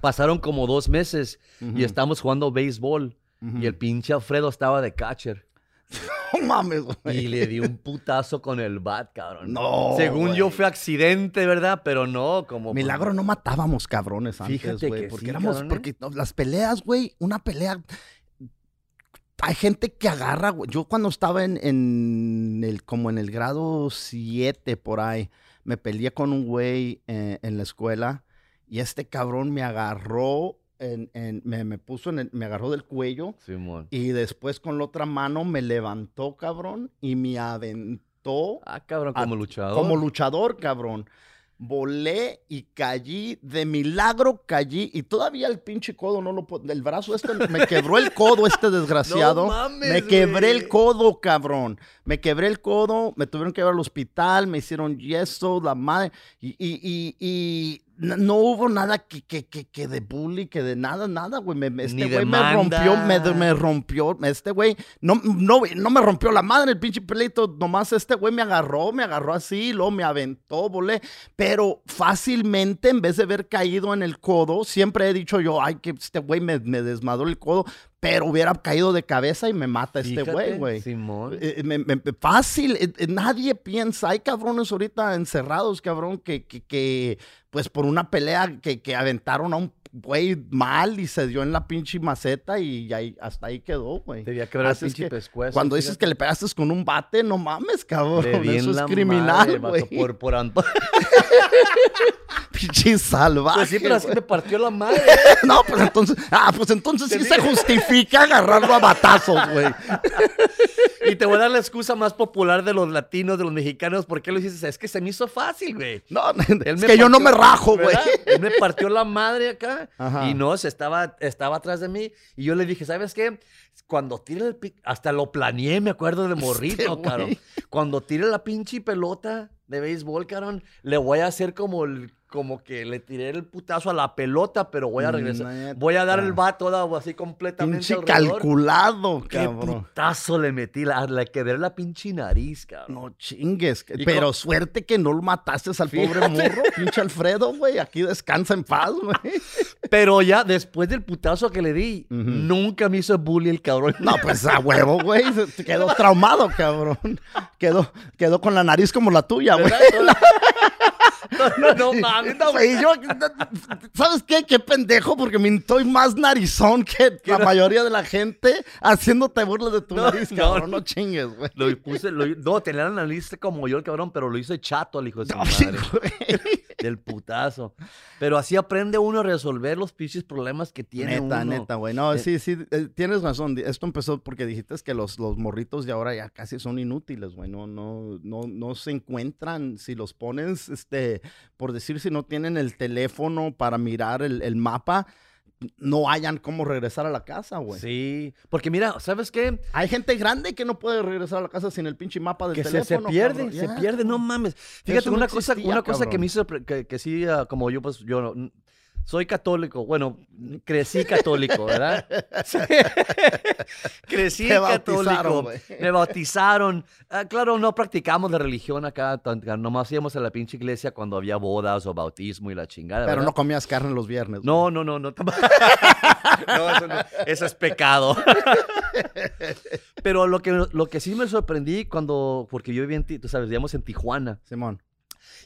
pasaron como dos meses
Ujú,
y estábamos jugando béisbol
ujú.
y el pinche Alfredo estaba de catcher [laughs]
No mames, güey.
y le di un putazo con el bat, cabrón.
No,
Según yo fue accidente, ¿verdad? Pero no, como... pues,
Milagro no matábamos cabrones antes,
Fíjate
güey.
que
Porque
sí,
éramos,
cabrón,
porque no, las peleas, güey, una pelea. Hay gente que agarra, güey. Yo cuando estaba en, en el, como en el grado 7 por ahí, me peleé con un güey eh, en la escuela y este cabrón me agarró, en, en- me, me puso en el- me agarró del cuello
Simón.
y después con la otra mano me levantó, cabrón, y me aventó
Ah, cabrón, como luchador.
como luchador, cabrón. Volé y caí, de milagro caí, y todavía el pinche codo no lo puedo, el brazo este, me [laughs] quebró el codo este desgraciado.
No mames,
me quebré el codo, cabrón. Me quebré el codo, me tuvieron que llevar al hospital, me hicieron yeso, la madre, y, y, y, no hubo nada que, que, que, que de bully, que de nada, nada, güey. Este güey me rompió, me, me rompió, este güey, no, no, no me rompió la madre el pinche pelito, nomás este güey me agarró, me agarró así, luego me aventó, volé, pero fácilmente, en vez de haber caído en el codo, siempre he dicho yo, ay, que este güey me, me desmadró el codo, pero hubiera caído de cabeza y me mata este güey, güey.
Simón.
Eh, me- me- me- fácil, eh, eh, nadie piensa, hay cabrones ahorita encerrados, cabrón, que, que, que, pues por una pelea que, que aventaron a un güey mal y se dio en la pinche maceta y ahí, hasta ahí quedó, güey.
Debía quebrar el pinche
que
pescuezo.
Cuando dices que le pegaste con un bate, no mames, cabrón, eso es criminal, güey.
Por, por [laughs]
Pinche salvaje.
Pues sí, pero
güey.
me partió la madre. [laughs]
No, pues entonces, ah, pues entonces sí se
digo.
justifica agarrarlo a batazos, güey.
Y te voy a dar la excusa más popular de los latinos, de los mexicanos. ¿Por qué lo hiciste? Es que se me hizo fácil, güey.
No, [laughs]
Él
es que yo no me rajo, güey.
Él me partió la madre acá.
Ajá.
Y no, se estaba, estaba atrás de mí. Y yo le dije, ¿sabes qué? Cuando tire el pic, hasta lo planeé, me acuerdo de morrito,
Este güey.
cabrón. Cuando tire la pinche pelota de béisbol, cabrón, le voy a hacer como el, como que le tiré el putazo a la pelota, pero voy a regresar.
Neta.
Voy a dar el toda así completamente
Pinche calculado,
Qué
cabrón.
putazo le metí, la, le quebré la pinche nariz, cabrón.
No chingues. Pero suerte que no lo mataste al pobre morro, pinche Alfredo, güey. Aquí descansa en paz, güey. [laughs]
Pero ya después del putazo que le di, nunca me hizo bully el cabrón.
No, pues a huevo, güey. Quedó traumado, cabrón. Quedó, quedó con la nariz como la tuya, güey. [laughs]
No, no, mames.
No, yo, ¿sabes qué? Qué pendejo, porque me estoy más narizón que la
no?
mayoría de la gente haciéndote burla de tu
No,
nariz, cabrón. No, chingues, güey.
Lo puse, lo- no, tenía la nariz como yo el cabrón, pero lo hice chato al hijo de su madre.
güey.
Del putazo. Pero así aprende uno a resolver los pinches problemas que tiene
Neta,
uno.
neta, güey. No,
Eh,
sí, sí, eh, tienes razón. Esto empezó porque dijiste que los, los morritos de ahora ya casi son inútiles, güey. No, no, no, no se encuentran. Si los pones, este, por decir, si no tienen el teléfono para mirar el, el mapa, no hayan cómo regresar a la casa, güey.
Sí, porque mira, ¿sabes qué?
Hay gente grande que no puede regresar a la casa sin el pinche mapa del
Que se,
teléfono.
se pierde,
cabrón.
se pierde, no mames. Fíjate,
Eso no
una cosa, una cosa que me hizo, que, que sí, ah, como yo, pues, yo soy católico, bueno, crecí católico, ¿verdad? [laughs] [laughs] Crecí
Te
católico, me bautizaron. Ah, claro, no practicamos la religión acá, nomás íbamos a la pinche iglesia cuando había bodas o bautismo y la chingada,
Pero
¿verdad?
no comías carne los viernes.
No, no, no, no. [laughs] no, eso, no, eso es pecado. Pero lo que, lo que sí me sorprendí cuando, porque yo vivía en, tú sabes, vivíamos en Tijuana.
Simón.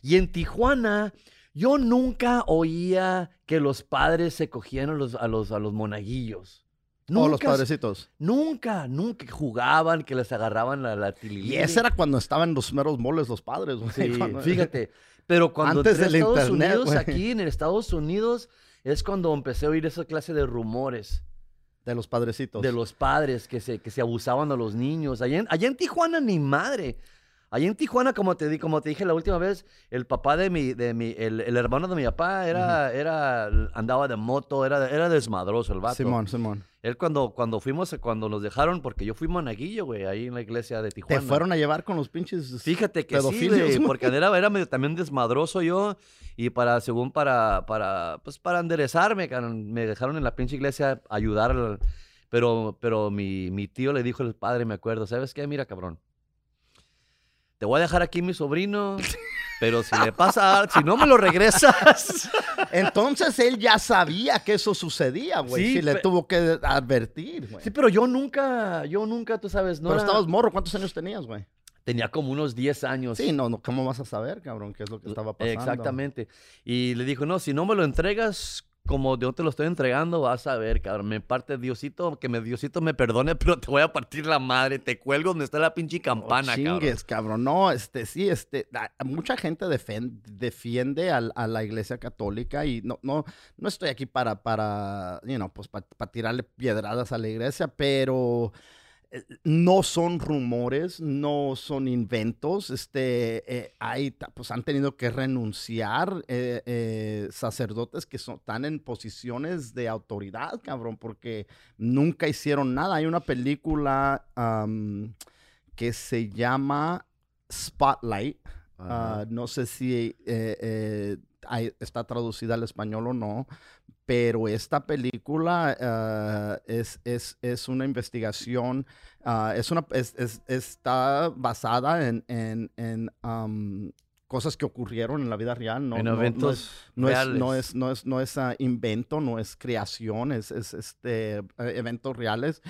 Y en Tijuana, yo nunca oía que los padres se cogían a los, a los, a los monaguillos.
No, los
Nunca,
padrecitos.
Nunca, nunca jugaban, que les agarraban la, la
Y ese era cuando estaban los meros moles los padres, güey.
Sí,
Cuando-
fíjate. Pero cuando
Antes del
Estados
internet,
Unidos,
güey.
aquí en Estados Unidos, es cuando empecé a oír esa clase de rumores
De los padrecitos.
de los padres que se, que se abusaban a los niños. Allá en, allá en Tijuana ni madre. Allá en Tijuana, como te, di- como te dije la última vez, el papá de mi, de mi el, el hermano de mi papá era, era, andaba de moto, era, era desmadroso el vato.
Simón, Simón.
Él cuando, cuando fuimos, cuando nos dejaron, porque yo fui monaguillo, güey, ahí en la iglesia de Tijuana.
Te fueron a llevar con los pinches.
Fíjate que sí, güey, porque era, era medio también desmadroso yo y para, según para, para, pues para enderezarme, me dejaron en la pinche iglesia ayudar, pero, pero mi, mi tío le dijo al padre, me acuerdo, ¿sabes qué? Mira, cabrón, te voy a dejar aquí mi sobrino, pero si le pasa, si no me lo regresas, [laughs]
Entonces él ya sabía que eso sucedía, güey.
Sí,
Sí, le tuvo que advertir, güey.
sí, pero yo nunca, yo nunca, tú sabes, no
Pero
era-
estabas morro, ¿cuántos años tenías, güey?
tenía como unos 10 años.
Sí, no, no, ¿cómo vas a saber, cabrón, qué es lo que estaba pasando?
Exactamente. Y le dijo, no, si no me lo entregas como yo te lo estoy entregando, vas a ver, cabrón. Me parte Diosito, que me Diosito me perdone, [laughs] pero te voy a partir la madre. Te cuelgo donde está la pinche
No
campana, cabrón.
chingues, cabrón. No, este, sí, este, a- a mucha gente defiende al- a, la iglesia católica y no, no, no estoy aquí para, para, you know, pues para tirarle piedradas a la iglesia, pero no son rumores, no son inventos, este, eh, hay, pues han tenido que renunciar eh, eh, sacerdotes que son, están en posiciones de autoridad, cabrón, porque nunca hicieron nada. Hay una película que se llama Spotlight. Ah, no sé si eh, eh, está traducida al español o no, pero esta película ah, es, es- es una investigación, ah, es una, es- es- está basada en, en- en, am, cosas que ocurrieron en la vida real. No,
en
no- no es-
eventos
no es, no es, no es, no es ah, invento, no es creación, es, es, este, eh, eventos reales.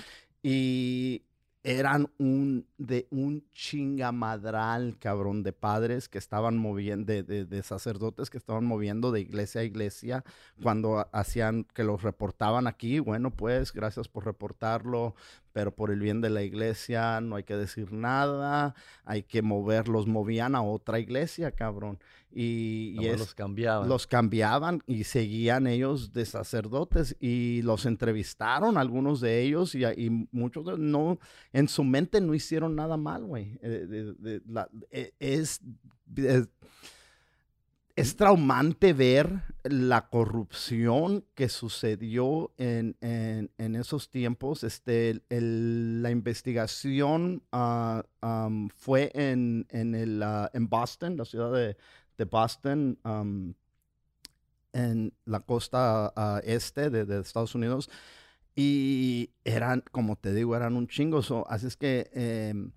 Y eran un, de un chingamadral, cabrón, de padres que estaban moviendo, de, de- de sacerdotes que estaban moviendo de iglesia a iglesia cuando ha- hacían, que los reportaban aquí. Bueno, pues, gracias por reportarlo, pero por el bien de la iglesia no hay que decir nada, hay que moverlos, movían a otra iglesia, cabrón. Y, y es-
los cambiaban.
los cambiaban y seguían ellos de sacerdotes y los entrevistaron algunos de ellos y, y muchos de no en su mente no hicieron nada mal, güey. Eh, eh, es, es traumante ver la corrupción que sucedió en, en- esos tiempos. Este, el- la investigación ah, fue en, en, el, ah, en Boston, la ciudad de, de Boston, en la costa ah, este de, Estados Unidos. Y eran, como te digo, eran un chingo. así es que, em,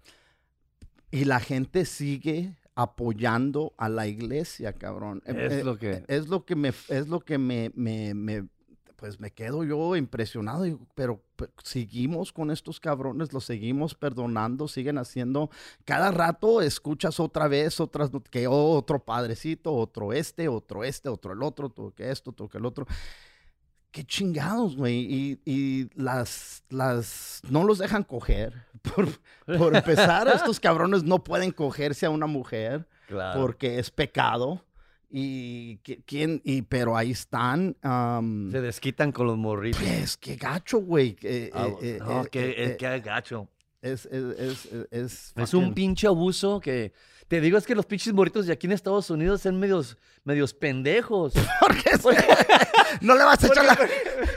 y la gente sigue apoyando a la iglesia, cabrón. Em,
Es
eh,
lo que-
es lo que me, es lo que me, me, me- pues me quedo yo impresionado, pero, pe- seguimos con estos cabrones, los seguimos perdonando, siguen haciendo, cada rato escuchas otra vez, otras, que otro padrecito, otro este, otro este, otro el otro, otro que esto, otro que el otro. Qué chingados, güey. Y, y las, las, no los dejan coger. [laughs] Por, por empezar, estos [laughs] cabrones no pueden cogerse a una mujer
Claro.
porque es pecado. Y, ¿quién? y pero ahí están. am,
Se desquitan con los morritos.
pues, qué gacho, güey. eh,
Ah,
eh, eh,
no,
eh,
que,
eh,
es
eh,
que gacho.
es, es, es, es, es
Es un pinche abuso que... Te digo, es que los pinches morritos de aquí en Estados Unidos son medios, medios pendejos. [laughs]
¿Por qué [laughs] se- no le vas a echar la...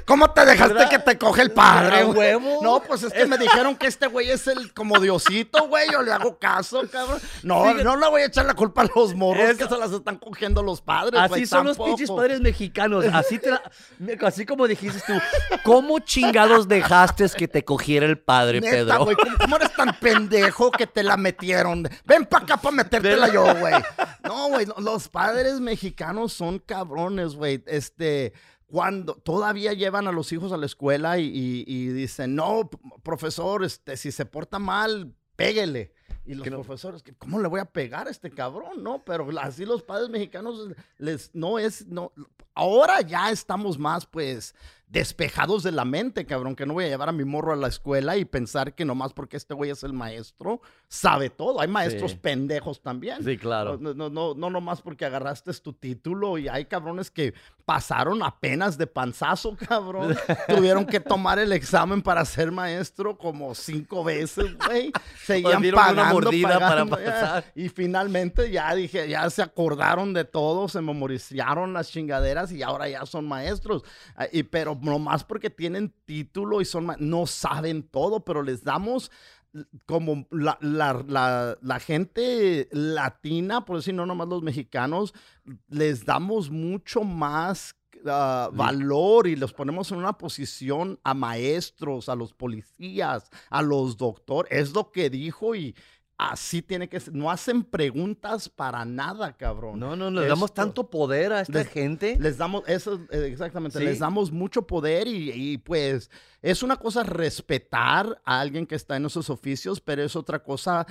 ¿Cómo te dejaste
¿Verdad?
que te coge el padre,
huevo?
No, pues es que me dijeron que este güey es el como Diosito, güey. Yo le hago caso, cabrón. No, no le voy a echar la culpa a los morros
Es-
que se las están cogiendo los padres,
Así
güey,
son los pinches padres mexicanos. Así, te la- [laughs] así como dijiste tú. ¿Cómo chingados dejaste que te cogiera el padre,
Neta,
Pedro?
güey, ¿cómo, cómo eres tan pendejo que te la metieron? Ven para acá para metértela yo, [laughs] güey. No, güey, lo- los padres mexicanos son cabrones, güey. Este, cuando todavía llevan a los hijos a la escuela y, y- y dicen, no, profesor, este, si se porta mal, péguele. Y los
no-
profesores, ¿cómo le voy a pegar a este cabrón? No, pero así los padres mexicanos les, no es, no, ahora ya estamos más, pues, despejados de la mente, cabrón, que no voy a llevar a mi morro a la escuela y pensar que nomás porque este güey es el maestro, sabe todo. Hay maestros
Sí.
pendejos también.
Sí, claro.
No, no, no, no nomás porque agarraste tu título y hay cabrones que pasaron apenas de panzazo, [laughs] cabrón. Tuvieron que tomar el examen para ser maestro como cinco veces, güey. [laughs] Seguían
una
pagando,
mordida para
ya.
pasar.
Y finalmente ya dije, ya se acordaron de todo, se memorizaron las chingaderas y ahora ya son maestros. Ah, Y, pero nomás porque tienen título y son, no saben todo, pero les damos como la, la- la- la gente latina, por decir no nomás los mexicanos, les damos mucho más ah, valor y los ponemos en una posición a maestros, a los policías, a los doctores. Es lo que dijo y así tiene que ser. No hacen preguntas para nada, cabrón.
No, no, le damos tanto poder a esta
Les-
gente.
les damos, eso eh, exactamente,
Sí.
les damos mucho poder y, y, pues es una cosa respetar a alguien que está en esos oficios, pero es otra cosa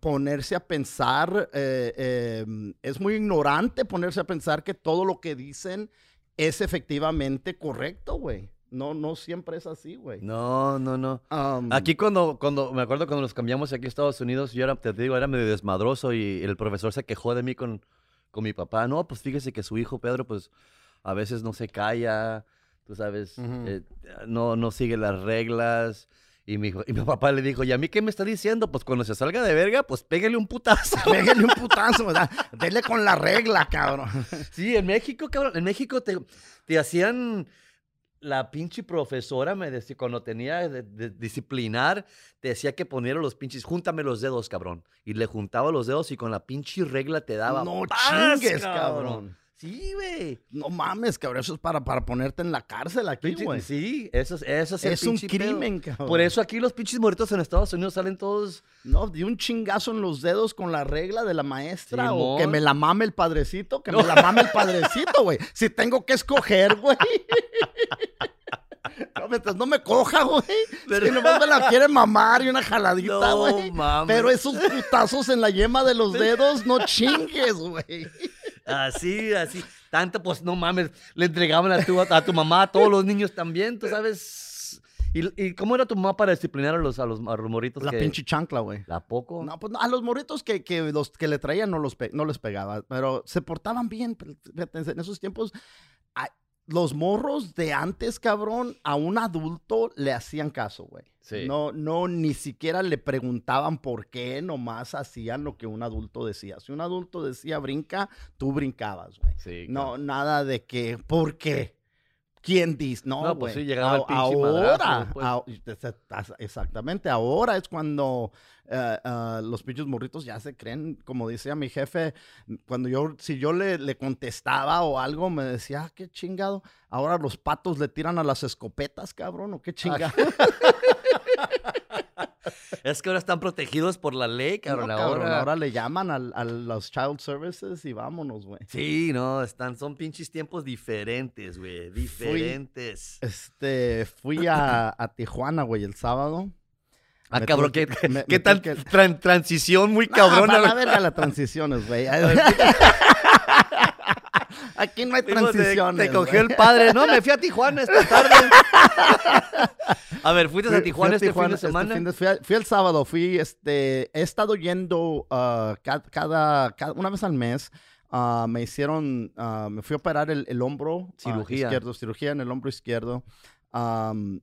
ponerse a pensar, eh, eh, es muy ignorante ponerse a pensar que todo lo que dicen es efectivamente correcto, güey. No, no siempre es así, güey.
No, no, no.
Um,
Aquí cuando, cuando, me acuerdo cuando nos cambiamos aquí a Estados Unidos, yo era, te digo, era medio desmadroso y el profesor se quejó de mí con, con mi papá. No, pues fíjese que su hijo Pedro, pues a veces no se calla, tú sabes, eh, no, no sigue las reglas. Y mi, hijo- y mi papá le dijo, ¿y a mí qué me está diciendo? Pues cuando se salga de verga, pues pégale un putazo. [laughs]
Pégale un putazo, ¿verdad? Dele con la regla, cabrón.
Sí, en México, cabrón, en México te, te hacían, la pinche profesora me decía, cuando tenía de, de disciplinar, te decía que poniera los pinches, júntame los dedos, cabrón. Y le juntaba los dedos y con la pinche regla te daba.
No
¡paz,
chingues, cabrón.
Sí, güey.
No mames, cabrón. Eso es para, para ponerte en la cárcel aquí, güey.
Sí, eso es, eso es el
Es un
pedo.
crimen, cabrón.
Por eso aquí los pinches morritos en Estados Unidos salen todos.
No, di un chingazo en los dedos con la regla de la maestra. o que me la mame el padrecito. Que me [laughs] la mame el padrecito, güey. Si tengo que escoger, güey. [laughs] No, mientras no me coja, güey. Si nomás me la quiere mamar y una jaladita,
No
güey.
mames.
Pero esos putazos en la yema de los dedos, no chingues, güey.
Así, así. Tanto, pues no mames, le entregaban a tu, a tu mamá, a todos los niños también, tú sabes. ¿Y, y cómo era tu mamá para disciplinar a los, a los, a los morritos?
La
que-
pinche chancla, güey.
¿La poco?
No, pues no, a los morritos que, que, los, que le traían no, los pe- no les pegaba, pero se portaban bien. En esos tiempos, los morros de antes, cabrón, a un adulto le hacían caso, güey.
Sí.
No, no, ni siquiera le preguntaban por qué, nomás hacían lo que un adulto decía. Si un adulto decía brinca, tú brincabas, güey.
Sí,
No, nada de que, ¿por qué? ¿Quién dice? No,
No, pues sí, llegaba el
A-
pinche
Ahora,
madrazo, pues.
exactamente, ahora es cuando eh, eh, los pinches morritos ya se creen, como decía mi jefe, cuando yo, si yo le, le contestaba o algo, me decía, ah, qué chingado. Ahora los patos le tiran a las escopetas, cabrón, o qué chingado. [laughs] [laughs]
Es que ahora están protegidos por la ley,
No,
cabrón.
cabrón,
ahora...
ahora le llaman al- a, los child services y vámonos, güey.
Sí, no, están, son pinches tiempos diferentes, güey. Diferentes.
Este, fui a, a Tijuana, güey, el sábado.
Ah,
me
cabrón, qué,
que-
tal
tuve que-
tran- transición muy
Ah,
cabrona.
para la verga las transiciones, güey. [laughs] [laughs] Aquí no hay transiciones.
Te cogió el padre. No, me fui a Tijuana esta tarde. [laughs] a ver, ¿fuiste a Tijuana
fui a
este fin de
este
semana?
fin de- fui, a- fui el sábado, fui, este, he estado yendo ca- cada, cada- una vez al mes. ah, me hicieron, ah, me fui a operar el, el hombro
Cirugía.
izquierdo, cirugía en el hombro izquierdo. am,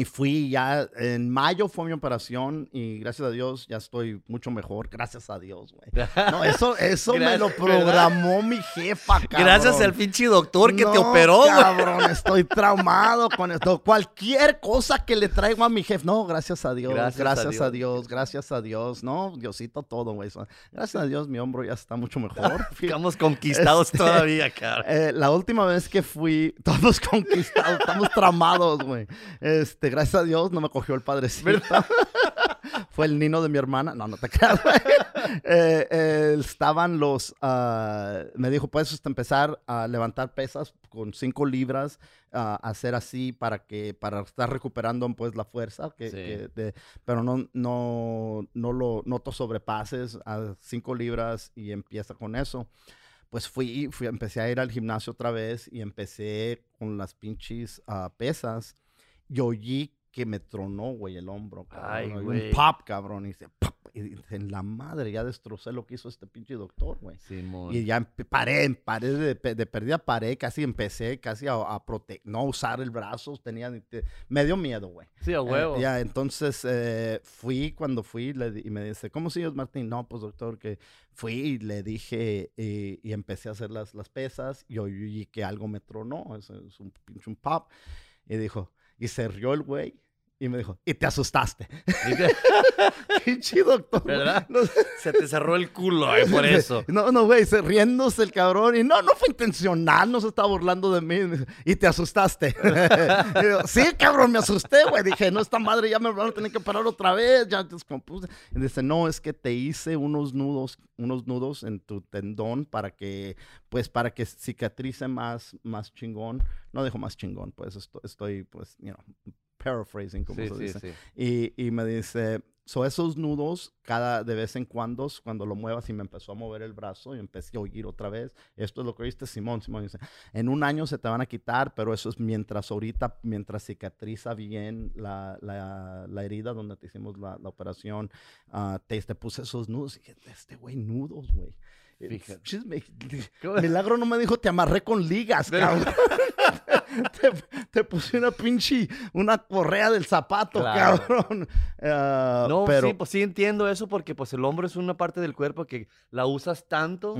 y fui ya, en mayo fue mi operación y gracias a Dios ya estoy mucho mejor. Gracias a Dios, güey. No, eso, eso me lo [laughs] programó mi jefa, cabrón.
Gracias al pinche doctor que te operó, güey.
cabrón, estoy [laughs] traumado con esto. Cualquier cosa que le traigo a mi jefe. No, gracias a Dios.
Gracias
Gracias,
a
a,
Dios.
Gracias a Dios. No, Diosito todo, güey. Gracias a Dios mi hombro ya está mucho mejor. [laughs]
Estamos conquistados
Este-
todavía, cabrón.
eh, la última vez que fui, todos conquistados, estamos tramados, güey. Este, gracias a Dios no me cogió el padrecito. [laughs] Fue el nino de mi hermana. No, no te creas, güey. [laughs] Eh, eh, estaban los. ah, me dijo, puedes empezar a levantar pesas con cinco libras, a hacer así para que para estar recuperando pues la fuerza, que,
Sí.
que de- pero no, no, no lo no te sobrepases a cinco libras y empieza con eso. pues fui, fui, empecé a ir al gimnasio otra vez y empecé con las pinches ah, pesas. Y oí que me tronó, güey, el hombro. Cabrón.
Ay, güey.
Un pop, cabrón. Y dice, pop. Y dice, en la madre, ya destrocé lo que hizo este pinche doctor, güey.
Simón.
Y ya paré, paré de, de perdida, paré, casi empecé casi a, a prote- no usar el brazo, tenía, te- me dio miedo, güey.
Sí, a
Eh,
huevo.
ya, entonces eh, fui cuando fui le di- y me dice, ¿cómo sigues, Martín? No, pues doctor, que fui y le dije y, y empecé a hacer las, las pesas y oí que algo me tronó, es, es un pinche un pop. Y dijo, y se rió el güey y me dijo, y te asustaste.
Y te- [laughs]
pinche doctor.
¿Verdad?
No,
Se te cerró el culo, eh, por eso.
no, no, güey, se riéndose el cabrón. Y no, no fue intencional, no se estaba burlando de mí. Y te asustaste. [laughs] Y sí, cabrón, me asusté, güey. Dije, no, esta madre ya me van a tener que parar otra vez. Ya descompuse. Y dice, no, es que te hice unos nudos, unos nudos en tu tendón para que, pues, para que cicatrice más, más chingón. No dejo más chingón, pues, estoy, estoy pues, you know, paraphrasing, como
Sí,
se
sí,
dice.
sí.
Y, y me dice, so esos nudos, cada de vez en cuando, cuando lo muevas, y me empezó a mover el brazo y empecé a oír otra vez. Esto es lo que oíste, Simón. Simón dice, en un año se te van a quitar, pero eso es mientras ahorita, mientras cicatriza bien la, la, la herida donde te hicimos la, la operación, ah, te, te puse esos nudos. Y dije, este güey, nudos, güey. Milagro no me dijo, te amarré con ligas, cabrón. [laughs] te, te puse una pinche, una correa del zapato,
Claro.
cabrón. Ah,
No,
pero,
sí, pues sí entiendo eso porque pues el hombro es una parte del cuerpo que la usas tanto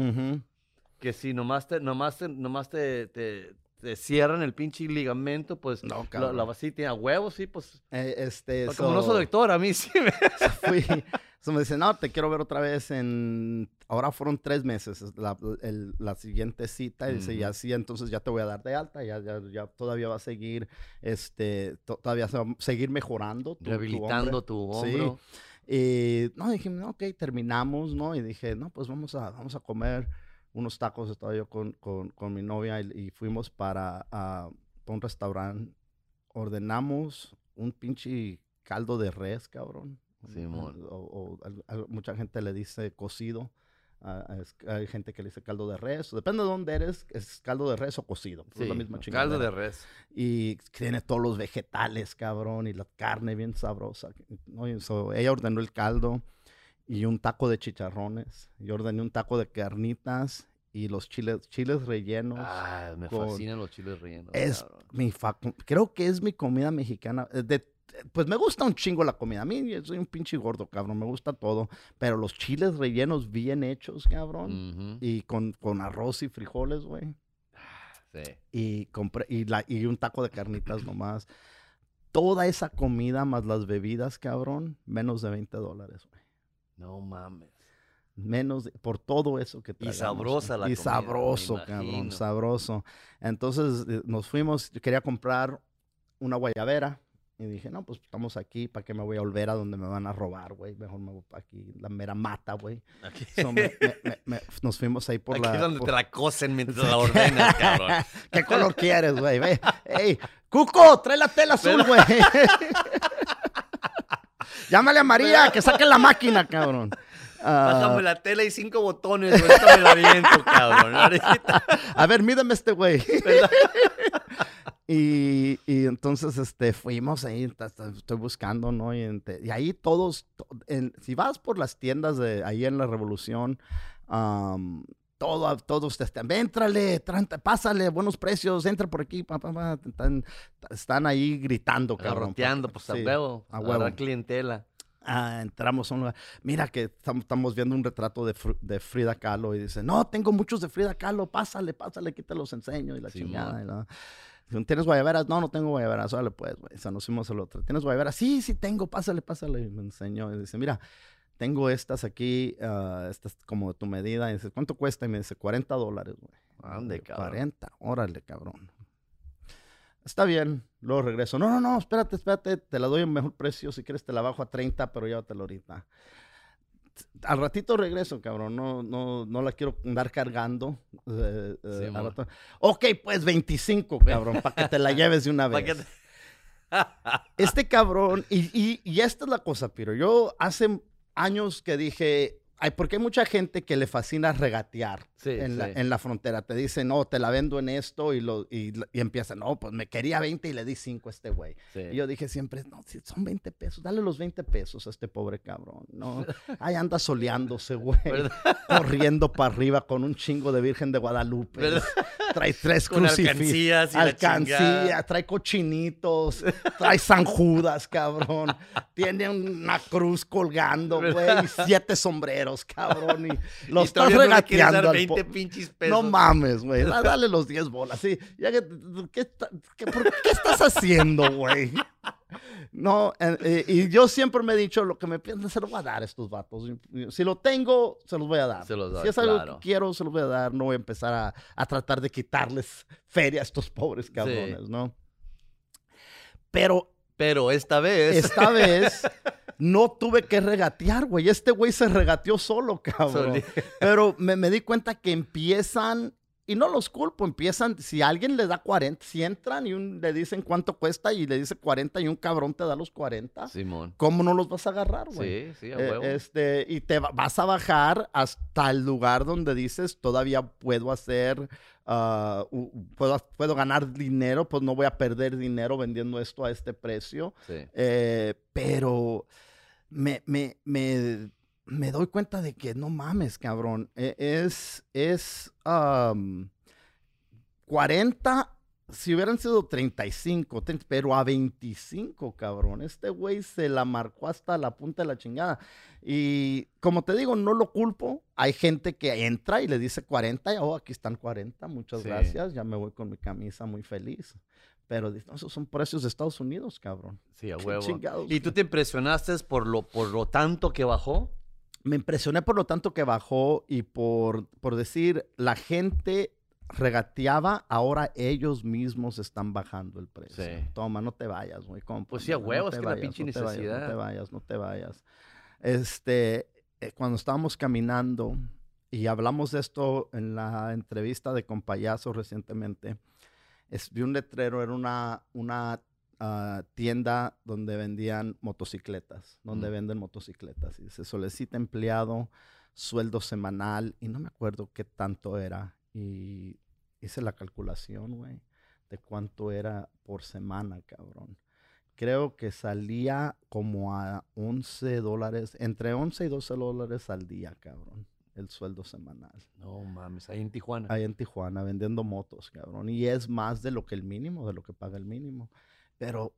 que si nomás te, nomás te, nomás te, te, te cierran el pinche ligamento, pues
No,
la, la sí, tiene a huevo, sí, pues.
Eh, este,
Como
so-
no soy doctor, a mí sí me... [laughs] [laughs]
fui, so me dice, no, te quiero ver otra vez en, ahora fueron tres meses es la, el- la siguiente cita, y dice, y
Ujú.
así, entonces ya te voy a dar de alta, ya, ya, ya todavía va a seguir, este, to- todavía se va a seguir mejorando. tu- tu
Rehabilitando
hombre".
tu
Sí.
hombro.
Y no, dije, no, ok, terminamos, ¿no? Y dije, no, pues vamos a, vamos a comer unos tacos. Estaba yo con, con, con mi novia y, y fuimos para, para un restaurante. Ordenamos un pinche caldo de res, cabrón.
Simón.
O, mucha gente le dice cocido. es- hay gente que le dice caldo de res. Depende de dónde eres, es caldo de res o cocido. pero es la
Sí,
misma
caldo
chingadera
de res.
y tiene todos los vegetales, cabrón, y la carne bien sabrosa. so, ella ordenó el caldo y un taco de chicharrones. Yo ordené un taco de carnitas y los chiles, chiles rellenos.
Ah, me
con-
fascinan los chiles rellenos.
es
cabrón.
mi creo que es mi comida mexicana. de- pues me gusta un chingo la comida. A mí yo soy un pinche gordo, cabrón. Me gusta todo. Pero los chiles rellenos bien hechos, cabrón. Y con, con arroz y frijoles, güey
Sí.
y compré y, la, y un taco de carnitas nomás. Toda esa comida más las bebidas, cabrón, menos de 20 dólares.
No mames.
Menos de- por todo eso que tragamos,
sabrosa
güey.
la
Y
comida,
sabroso, cabrón, sabroso. Entonces eh, nos fuimos, yo quería comprar una guayabera. Y dije, no, pues estamos aquí, ¿para qué me voy a volver a donde me van a robar, güey? Mejor me voy pa' aquí, la mera mata, güey.
Aquí,
So, me- me- me- me- nos fuimos ahí por
aquí
la...
es donde
por-
te la cosen mientras [laughs] la ordenas, cabrón.
¿Qué color quieres, güey? ¡Ey! ¡Cuco! ¡Trae la tela azul, güey! [laughs] Llámale a María, que saque la máquina, cabrón. [laughs]
Bájame la tela y cinco botones, güey. Ahorita me la viento, [laughs] cabrón. Ahorita.
a ver, mídeme este güey. [laughs] Y, y entonces este, fuimos ahí, estoy buscando, ¿no? Y, ente- y ahí todos, to- en- si vas por las tiendas de ahí en la Revolución, am, todo, todos te están, trante- pásale, buenos precios, entra por aquí, pa, pa, pa", están, están ahí gritando, cabrón.
Pues a
sí.
huevo.
a huevo.
clientela.
Ah, entramos a un lugar. Mira que tam- estamos viendo un retrato de, Fr- de Frida Kahlo y dice, no, tengo muchos de Frida Kahlo, pásale, pásale, que te los enseño y la chingada. y la- ¿Tienes guayaberas? No, no tengo guayaberas. Órale, pues, güey. O sea, nos fuimos al otro. ¿Tienes guayaberas? Sí, sí tengo, pásale, pásale. Y me enseñó y dice, mira, tengo estas aquí, ah, estas como de tu medida. Y dice, ¿cuánto cuesta? Y me dice, 40 dólares, güey. Digo,
cabrón.
40, órale, cabrón. Está bien, luego regreso. No, no, no, espérate, espérate, te la doy en mejor precio. Si quieres te la bajo a 30, pero llévatela ahorita. Al ratito regreso, cabrón. No, no, no la quiero andar cargando. eh, eh,
Sí,
al
mo.
rato. Ok, pues 25, cabrón, para que te la lleves de una [laughs] vez. [laughs] Este cabrón, y, y, y esta es la cosa, Piro. Yo hace años que dije, ay, porque hay mucha gente que le fascina regatear.
Sí,
en, la,
sí.
en la frontera. Te dicen, no, te la vendo en esto y, lo, y, y empiezan, no, pues me quería 20 y le di 5 a este güey.
sí.
Y yo dije siempre, no, si son 20 pesos, dale los 20 pesos a este pobre cabrón. No, [laughs] ahí anda soleándose, güey.
¿Verdad? [laughs]
Corriendo para arriba con un chingo de Virgen de Guadalupe.
¿Verdad? [laughs]
Trae tres crucifijos.
alcancías
trae cochinitos, trae San Judas, cabrón. Tiene una cruz colgando, güey. y Siete sombreros, cabrón. Y lo
Y
estás regateando. Al
20
po-
pinches pesos.
no mames, güey. Da- [laughs] Dale los 10 bolas. Sí, ya que, ¿qué, está- qué- por- qué estás haciendo, güey? No, eh, y yo siempre me he dicho, lo que me piensan, se lo voy a dar a estos vatos. Si lo tengo, se los voy a dar.
Se los doy,
si es algo
claro.
que quiero, se los voy a dar. No voy a empezar a, a tratar de quitarles feria a estos pobres cabrones, ¿no? Pero
Pero esta vez.
esta vez [laughs] no tuve que regatear, güey. Este güey se regateó solo, [laughs] cabrón. Pero me, me di cuenta que empiezan, y no los culpo, empiezan, si alguien le da 40, si entran y un- le dicen cuánto cuesta y le dice 40 y un cabrón te da los 40,
Simón.
¿cómo no los vas a agarrar, güey?
Sí, sí, a
Eh,
huevo.
este, y te va- vas a bajar hasta el lugar donde dices, todavía puedo hacer, ah, u- puedo, puedo ganar dinero, pues no voy a perder dinero vendiendo esto a este precio.
Sí.
Eh, pero me, me, me, me doy cuenta de que no mames, cabrón. E- Es, es am, 40, si hubieran sido 35, 30, pero a 25, cabrón. Este güey se la marcó hasta la punta de la chingada. Y como te digo, no lo culpo. Hay gente que entra y le dice 40, y, oh, aquí están 40, muchas
Sí.
gracias. Ya me voy con mi camisa muy feliz. Pero dice, "No, esos son precios de Estados Unidos, cabrón.
Sí, a huevo.
chingados,
¿Y tú te impresionaste por lo, por lo tanto que bajó?
Me impresioné por lo tanto que bajó y por, por decir, la gente regateaba, ahora ellos mismos están bajando el precio.
Sí.
Toma, no te vayas, güey.
Pues sí, a
cómpramela,
huevo,
no
es que la pinche
no te vayas,
necesidad.
no te vayas, no te vayas. Este, eh, cuando estábamos caminando, y hablamos de esto en la entrevista de Compayazo recientemente, es, vi un letrero, era una, una ah, tienda donde vendían motocicletas, donde
Mm.
venden motocicletas. Y se solicita empleado, sueldo semanal, y no me acuerdo qué tanto era. Y hice la calculación, güey, de cuánto era por semana, cabrón. Creo que salía como a 11 dólares, entre 11 y 12 dólares al día, cabrón, el sueldo semanal.
No mames, ahí en Tijuana.
Ahí en Tijuana vendiendo motos, cabrón. Y es más de lo que el mínimo, de lo que paga el mínimo. Pero,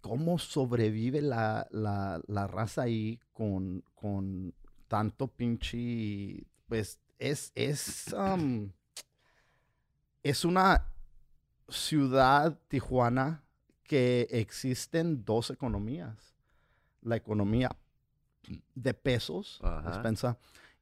¿cómo sobrevive la, la, la raza ahí con, con tanto pinche... Pues es, es, um, es una ciudad, Tijuana, que existen dos economías. La economía de pesos,
Ajá.
despensa,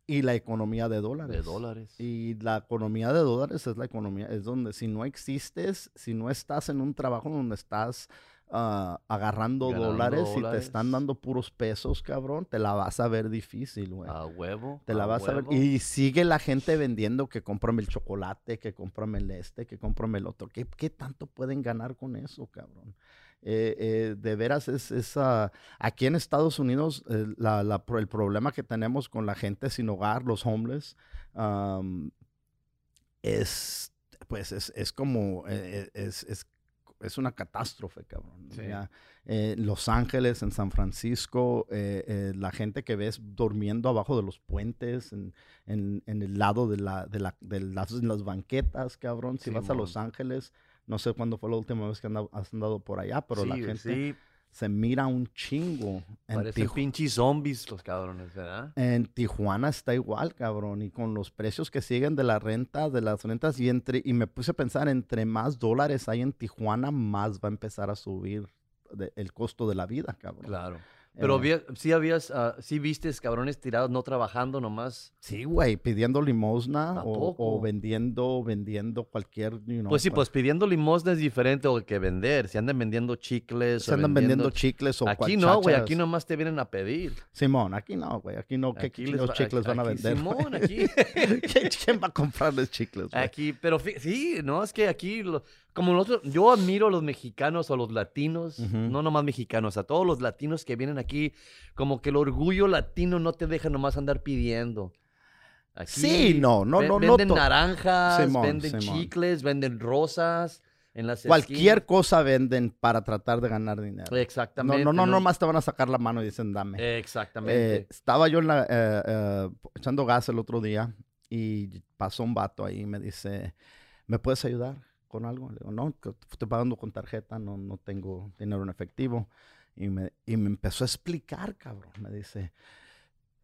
y la economía de dólares.
De dólares.
Y la economía de dólares es la economía, es donde si no existes, si no estás en un trabajo donde estás ah, agarrando
Ganando
dólares y te
dólares.
están dando puros pesos, cabrón, te la vas a ver difícil, güey.
A huevo.
Te la vas a ver. Y sigue la gente vendiendo que cómprame el chocolate, que cómprame el este, que cómprame el otro. ¿Qué, qué tanto pueden ganar con eso, cabrón? Eh, eh, de veras es, es, ah, aquí en Estados Unidos eh, la- la pro- el problema que tenemos con la gente sin hogar, los homeless, es pues es, es como eh, es, es, es una catástrofe, cabrón.
Sí.
Ya, eh, Los Ángeles, en San Francisco, eh, eh, la gente que ves durmiendo abajo de los puentes, en, en- en el lado de, la, de, la- de las, las banquetas, cabrón. Si vas a Los
Simón.
No sé cuándo fue la última vez que anda- has andado por allá, pero la gente
Sí,
se mira un chingo. En,
parecen pinches zombies los cabrones, ¿verdad?
en Tijuana está igual, cabrón, y con los precios que siguen de la renta, de las rentas, y entre, y me puse a pensar, entre más dólares hay en Tijuana, más va a empezar a subir de- el costo de la vida, cabrón.
Claro. Pero
Eh,
sí habías, ah, sí vistes cabrones tirados, no trabajando nomás.
Sí, güey, pidiendo limosna
¿A
o, vendiendo, vendiendo cualquier, you know,
pues sí, pues pidiendo limosna es diferente o que vender. Si andan vendiendo chicles.
se
o
andan vendiendo chicles o
Aquí no, güey, aquí nomás te vienen a pedir.
Simón, aquí no, güey, aquí no, ¿qué
Aquí
chicles,
va-
chicles van a vender?
Simón, aquí. [laughs]
¿Quién- ¿Quién va a comprarles chicles?
Aquí, pero sí, no, es que aquí, lo- como nosotros, yo admiro a los mexicanos o a los latinos, no nomás mexicanos, a todos los latinos que vienen aquí, como que el orgullo latino no te deja nomás andar pidiendo. Aquí
Sí, no, no, no,
Venden naranjas,
Simón,
venden
Simón.
chicles, venden rosas en las
Cualquier cosa venden para tratar de ganar dinero.
Exactamente.
No, no, no, nomás te van a sacar la mano y dicen dame.
Exactamente.
Eh, estaba yo en la, eh, eh, echando gas el otro día y pasó un vato ahí y me dice, ¿me puedes ayudar con algo? Le digo, no, estoy pagando con tarjeta, no, no tengo dinero en efectivo. Y me, y me empezó a explicar, cabrón. Me dice,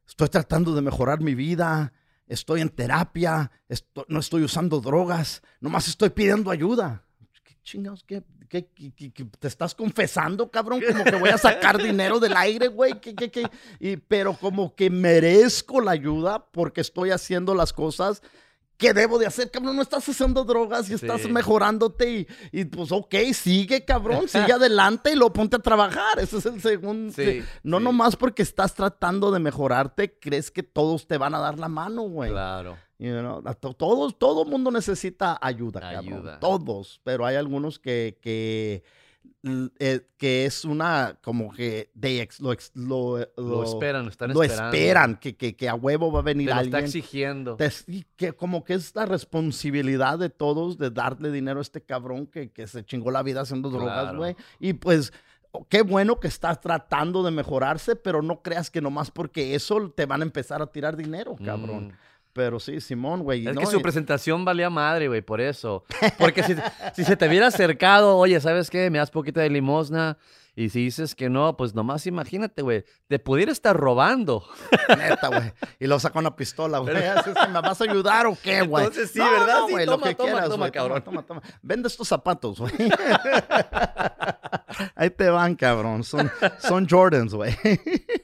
estoy tratando de mejorar mi vida, estoy en terapia, esto- no estoy usando drogas, nomás estoy pidiendo ayuda. ¿Qué chingados? ¿Qué, qué- qué- qué- te estás confesando, cabrón? Como que voy a sacar dinero del aire, güey. Y, pero como que merezco la ayuda porque estoy haciendo las cosas que debo de hacer, cabrón. No estás haciendo drogas y estás
Sí.
mejorándote y, y, pues ok, sigue, cabrón, sigue [laughs] adelante y luego ponte a trabajar. Ese es el segundo.
Sí,
no
sí.
nomás porque estás tratando de mejorarte, crees que todos te van a dar la mano, güey.
Claro.
You know, todos, todo mundo necesita ayuda, cabrón.
Ayuda.
Todos, pero hay algunos que, que, eh, que es una, como que they ex- lo, ex- lo,
Lo, esperan, lo están
lo
esperando.
esperan, que, que, que a huevo va a
Te
venir
lo está
alguien.
exigiendo.
Te- y que como que es la responsabilidad de todos de darle dinero a este cabrón que, que se chingó la vida haciendo drogas,
Claro.
güey. Y pues, oh, qué bueno que estás tratando de mejorarse, pero no creas que nomás porque eso te van a empezar a tirar dinero, cabrón.
Mm.
Pero sí, Simón, güey.
Es
no,
que su
y-
presentación valía madre, güey, por eso. Porque si, si se te hubiera acercado, oye, ¿sabes qué? Me das poquito de limosna. Y si dices que no, pues nomás imagínate, güey. Te pudiera estar robando. [laughs]
Neta, güey. Y lo saca una pistola, güey. ¿Me vas a ayudar o qué, güey?
Entonces sí, ¿verdad? Sí, toma,
lo que
toma,
quieras,
toma, cabrón.
Toma, toma, toma. Vende estos zapatos, güey. [laughs] Ahí te van, cabrón. Son, son Jordans, güey. [laughs]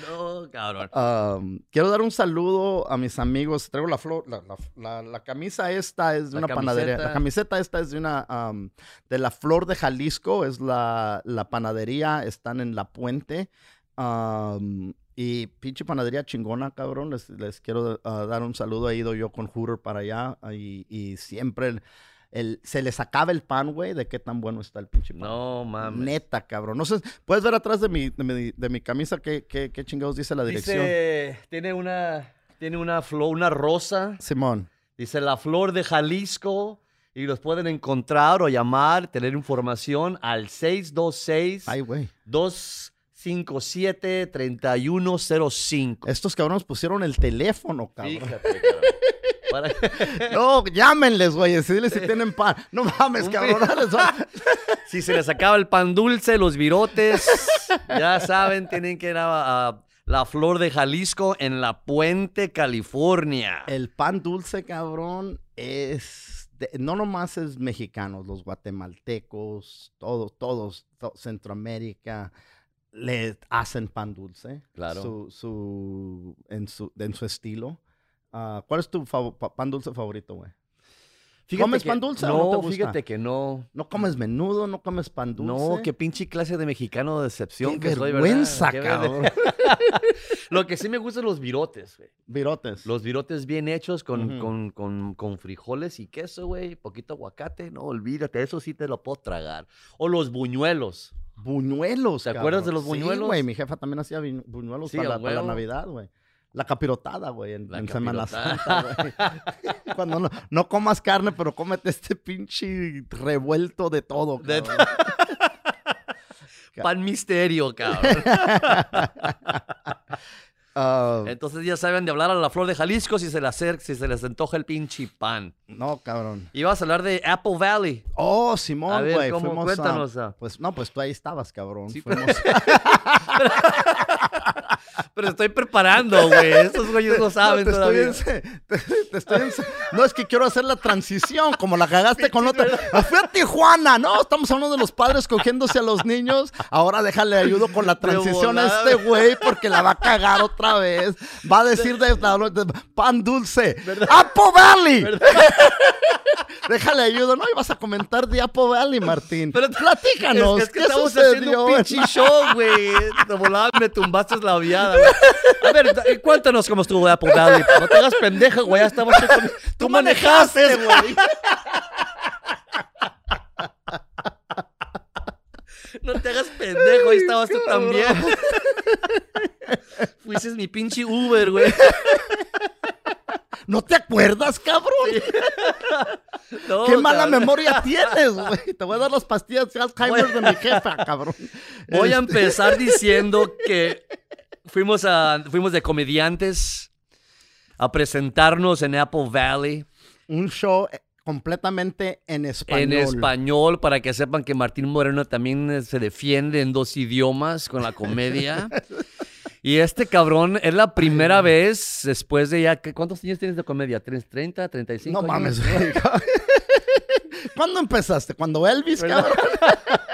[laughs]
No, cabrón.
Um, quiero dar un saludo a mis amigos. Traigo la flor, la, la- la- la camisa esta es de una panadería. La camiseta esta es de una um, de la Flor de Jalisco. Es la, la panadería. Están en la puente. Um, y pinche panadería chingona, cabrón. Les, les quiero uh, dar un saludo. He ido yo con Hooter para allá. Y, y siempre el- se les acaba el pan, güey, de qué tan bueno está el pinche pan.
No, mames.
Neta, cabrón. No sé, puedes ver atrás de mi, de mi, de mi camisa qué, qué, qué chingados dice la dirección.
Dice, tiene una, tiene una flor, una rosa.
Simón.
Dice la flor de Jalisco. Y los pueden encontrar o llamar, tener información al 626
Ay, güey.
257 3105.
Estos cabrones pusieron el teléfono, cabrón.
Fíjate, cabrón. [laughs] Para- [laughs]
No, llámenles, güey. Decirles si tienen pan. No mames, cabrón. [laughs]
si se les acaba el pan dulce, los virotes, ya saben, tienen que ir a, a la flor de Jalisco en la Puente, California.
El pan dulce, cabrón, es. de- no nomás es mexicanos, los guatemaltecos, todos, todos, to- Centroamérica, le hacen pan dulce.
Claro.
Su, su, en, su, en su estilo. Ah, ¿Cuál es tu pan dulce favorito, güey? ¿Comes
que-
pan dulce o
No,
no te gusta?
fíjate que no.
¿No comes menudo? ¿No comes pan dulce?
No, qué pinche clase de mexicano de decepción
Qué
que soy, ¿verdad?
cabrón. [laughs]
Lo que sí me gustan los virotes, güey.
Virotes.
Los virotes bien hechos con, con, con, con frijoles y queso, güey. Poquito aguacate. No, olvídate, eso sí te lo puedo tragar. O los buñuelos.
Buñuelos,
¿Te acuerdas de los buñuelos?
Sí, güey. Mi jefa también hacía buñuelos
Sí,
para,
a
la, para la. Navidad, güey. La capirotada, güey, en,
La
en Semana. Santa, güey. [laughs] Cuando no, no comas carne, pero cómete este pinche revuelto de todo, cabrón. [laughs]
Pan misterio, cabrón. [laughs]
Ah,
Entonces ya saben de hablar a la flor de Jalisco si se les, acer- si se les antoja el pinche pan.
no, cabrón.
Y vas a hablar de Apple Valley.
Oh,
A
Simón, güey. fuimos a-
Cuéntanos, ah.
Pues no, pues tú ahí estabas, cabrón.
Sí,
Fuimos-
Pero estoy preparando, güey. Estos güeyes no saben
te estoy
todavía.
ense- te- te estoy ense- No, es que quiero hacer la transición, como la cagaste con otra. Me fui a Tijuana, ¿no? Estamos hablando de los padres cogiéndose a los niños. Ahora déjale ayudo con la transición a este güey porque la va a cagar otra vez. Va a decir de, de- pan dulce. ¡Apple Valley! [laughs] déjale ayudo, ¿no? Y vas a comentar de Apple Valley, Martín.
Pero-
Platícanos.
Es, es que
¿qué
estamos
sucedió?
haciendo un pinche show, güey. De volada me tumbaste la viada, güey. A ver, da- cuéntanos cómo estuvo Apple Valley. No te hagas pendeja, güey. Ya estamos... [laughs] Tú, con- tú manejaste, güey. No te hagas pendejo, ahí estabas tú también. Fuiste mi pinche Uber, güey.
¿No te acuerdas, cabrón? [laughs]
No,
Qué mala
cabrón.
memoria tienes, güey. Te voy a dar las pastillas de Alzheimer de mi jefa, cabrón.
Voy a
Este,
empezar diciendo que fuimos, a, fuimos de comediantes a presentarnos en Apple Valley
Un show eh, completamente en español.
en español para que sepan que Martín Moreno también eh, se defiende en dos idiomas con la comedia. [laughs] Y este cabrón es la primera vez después de ya... ¿Cuántos años tienes de comedia? ¿Tienes ¿30, 35
No
años?
mames. [laughs] ¿Cuándo empezaste? ¿Cuando Elvis,
¿Verdad?
cabrón? [laughs]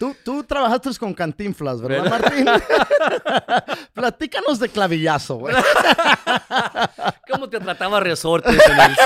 Tú, tú trabajaste con Cantinflas, ¿verdad, Martín? [laughs] Platícanos de clavillazo, güey. [laughs]
¿Cómo te trataba Resortes en el?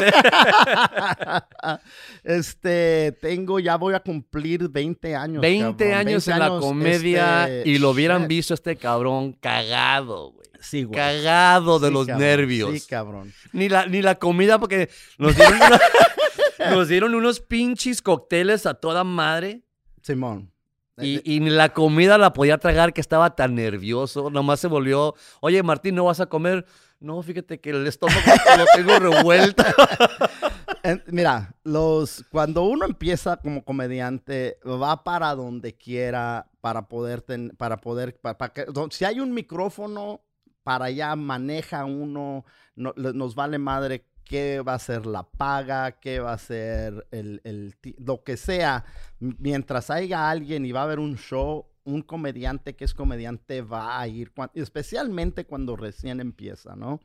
Este, tengo, ya voy a cumplir 20 años.
20
cabrón.
años
20
en la comedia
este,
y lo hubieran
shit.
visto este cabrón cagado, güey.
Sí, güey.
Cagado de
Sí,
los
cabrón.
nervios.
Sí, cabrón.
Ni la, ni la comida, porque nos dieron, una- [laughs] nos dieron unos pinches cócteles a toda madre.
Simón.
Y, y ni la comida la podía tragar que estaba tan nervioso. Nomás se volvió, oye Martín, ¿no vas a comer? No, fíjate que el estómago [laughs] lo tengo revuelto. [laughs]
Mira, los, cuando uno empieza como comediante, va para donde quiera para poder, ten- para poder, pa- pa que- si hay un micrófono, para allá maneja uno, no- nos vale madre qué va a ser la paga, qué va a ser el, el lo que sea. Mientras haya alguien y va a haber un show, un comediante que es comediante va a ir, especialmente cuando recién empieza, ¿no?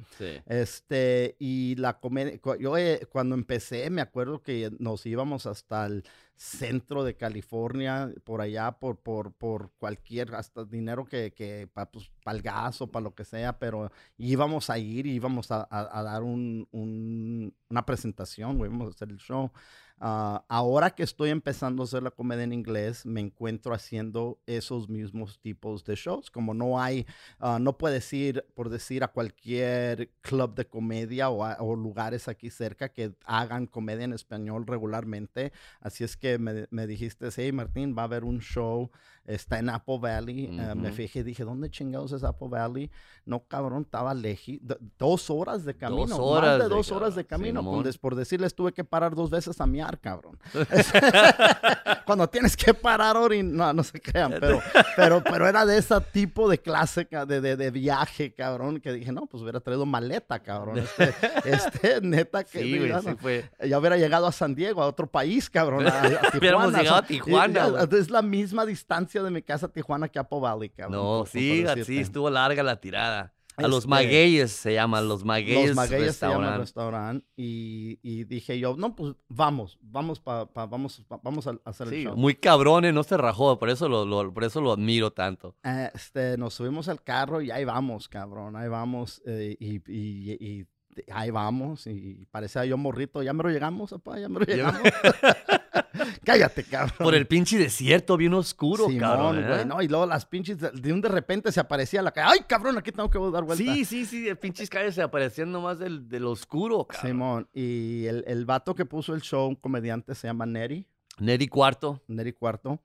Este, y la comedia, yo eh, cuando empecé me acuerdo que nos íbamos hasta el centro de California, por allá, por, por, por cualquier, hasta dinero que, que para pues, el gas o para lo que sea, pero íbamos a ir y íbamos a, a- a dar un- un- una presentación, íbamos a hacer el show. Ah, ahora que estoy empezando a hacer la comedia en inglés, me encuentro haciendo esos mismos tipos de shows. Como no hay, ah, no puedes ir, por decir, a cualquier club de comedia o, a- o lugares aquí cerca que hagan comedia en español regularmente. Así es que me, me dijiste, hey Martín, va a haber un show, está en Apple Valley. Eh, me fijé, dije, ¿dónde chingados es Apple Valley? No, cabrón, estaba lejos. Dos horas de camino.
horas
más de
de
dos horas de camino. Por, decirles, tuve que parar dos veces a miar, cabrón. [laughs] [laughs] Cuando tienes que parar, orin... no, no se crean, pero, pero, pero era de ese tipo de clase, de, de, de viaje, cabrón, que dije, no, pues hubiera traído maleta, cabrón. Este, [laughs] este neta, que
Sí, güey,
ya,
sí
no-
fue.
ya hubiera llegado a San Diego, a otro país, cabrón. A, a Tijuana.
Hubiéramos llegado a
o sea,
Tijuana,
y-. Es la misma distancia de mi casa a Tijuana que Apple Valley, cabrón.
No, sí, sí, estuvo larga la tirada. A los
Este,
magueyes se llama, los magueyes
Los Magueyes se llama el
restaurant.
restaurante y, y dije yo, no, pues vamos, vamos pa, pa- vamos, pa- vamos a hacer el
Sí,
show.
muy cabrón, eh, no se rajó, por eso lo, lo- por eso lo admiro tanto.
Este, nos subimos al carro y ahí vamos, cabrón, ahí vamos eh, y, y- y- y ahí vamos y parecía yo morrito, ya me lo llegamos, papá, ya me lo llegamos. [laughs] [laughs] Cállate, cabrón.
Por el pinche desierto bien oscuro,
Simón,
cabrón.
güey,
¿eh?
no, y luego las pinches, de, de un de repente se aparecía la calle, ay, cabrón, aquí tengo que dar vuelta.
Sí, sí, sí, el pinches calles se aparecían nomás del, del oscuro, cabrón.
Simón, y el, el vato que puso el show, un comediante, se llama Neri.
Neri Cuarto.
Neri Cuarto.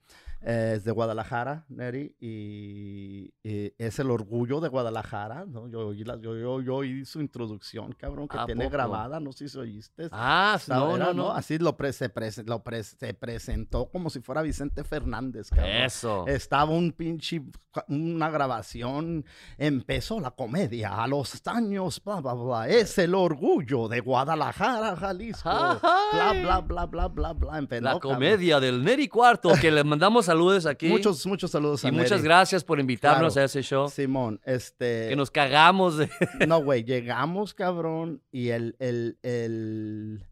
Eh, es de Guadalajara, Neri, y, y es el orgullo de Guadalajara, ¿no? Yo oí, yo, yo, yo oí su introducción, cabrón, que
¿A
tiene
poco?
grabada, no sé si oíste.
Ah, no,
era,
no, no.
Así lo, pre- se, prese- lo pre- se presentó como si fuera Vicente Fernández, cabrón.
Eso.
Estaba un pinche, una grabación, empezó la comedia a los años, bla, bla, bla, es el orgullo de Guadalajara, Jalisco, bla,
Ay.
bla, bla, bla, bla, bla, empezó,
La
cabrón.
comedia del Neri Cuarto, que le mandamos saludos aquí.
Muchos, muchos saludos a
y muchas gracias por invitarnos
Claro.
a ese show.
Simón, este...
Que nos cagamos de... [laughs]
No, güey, llegamos, cabrón, y el, el, el...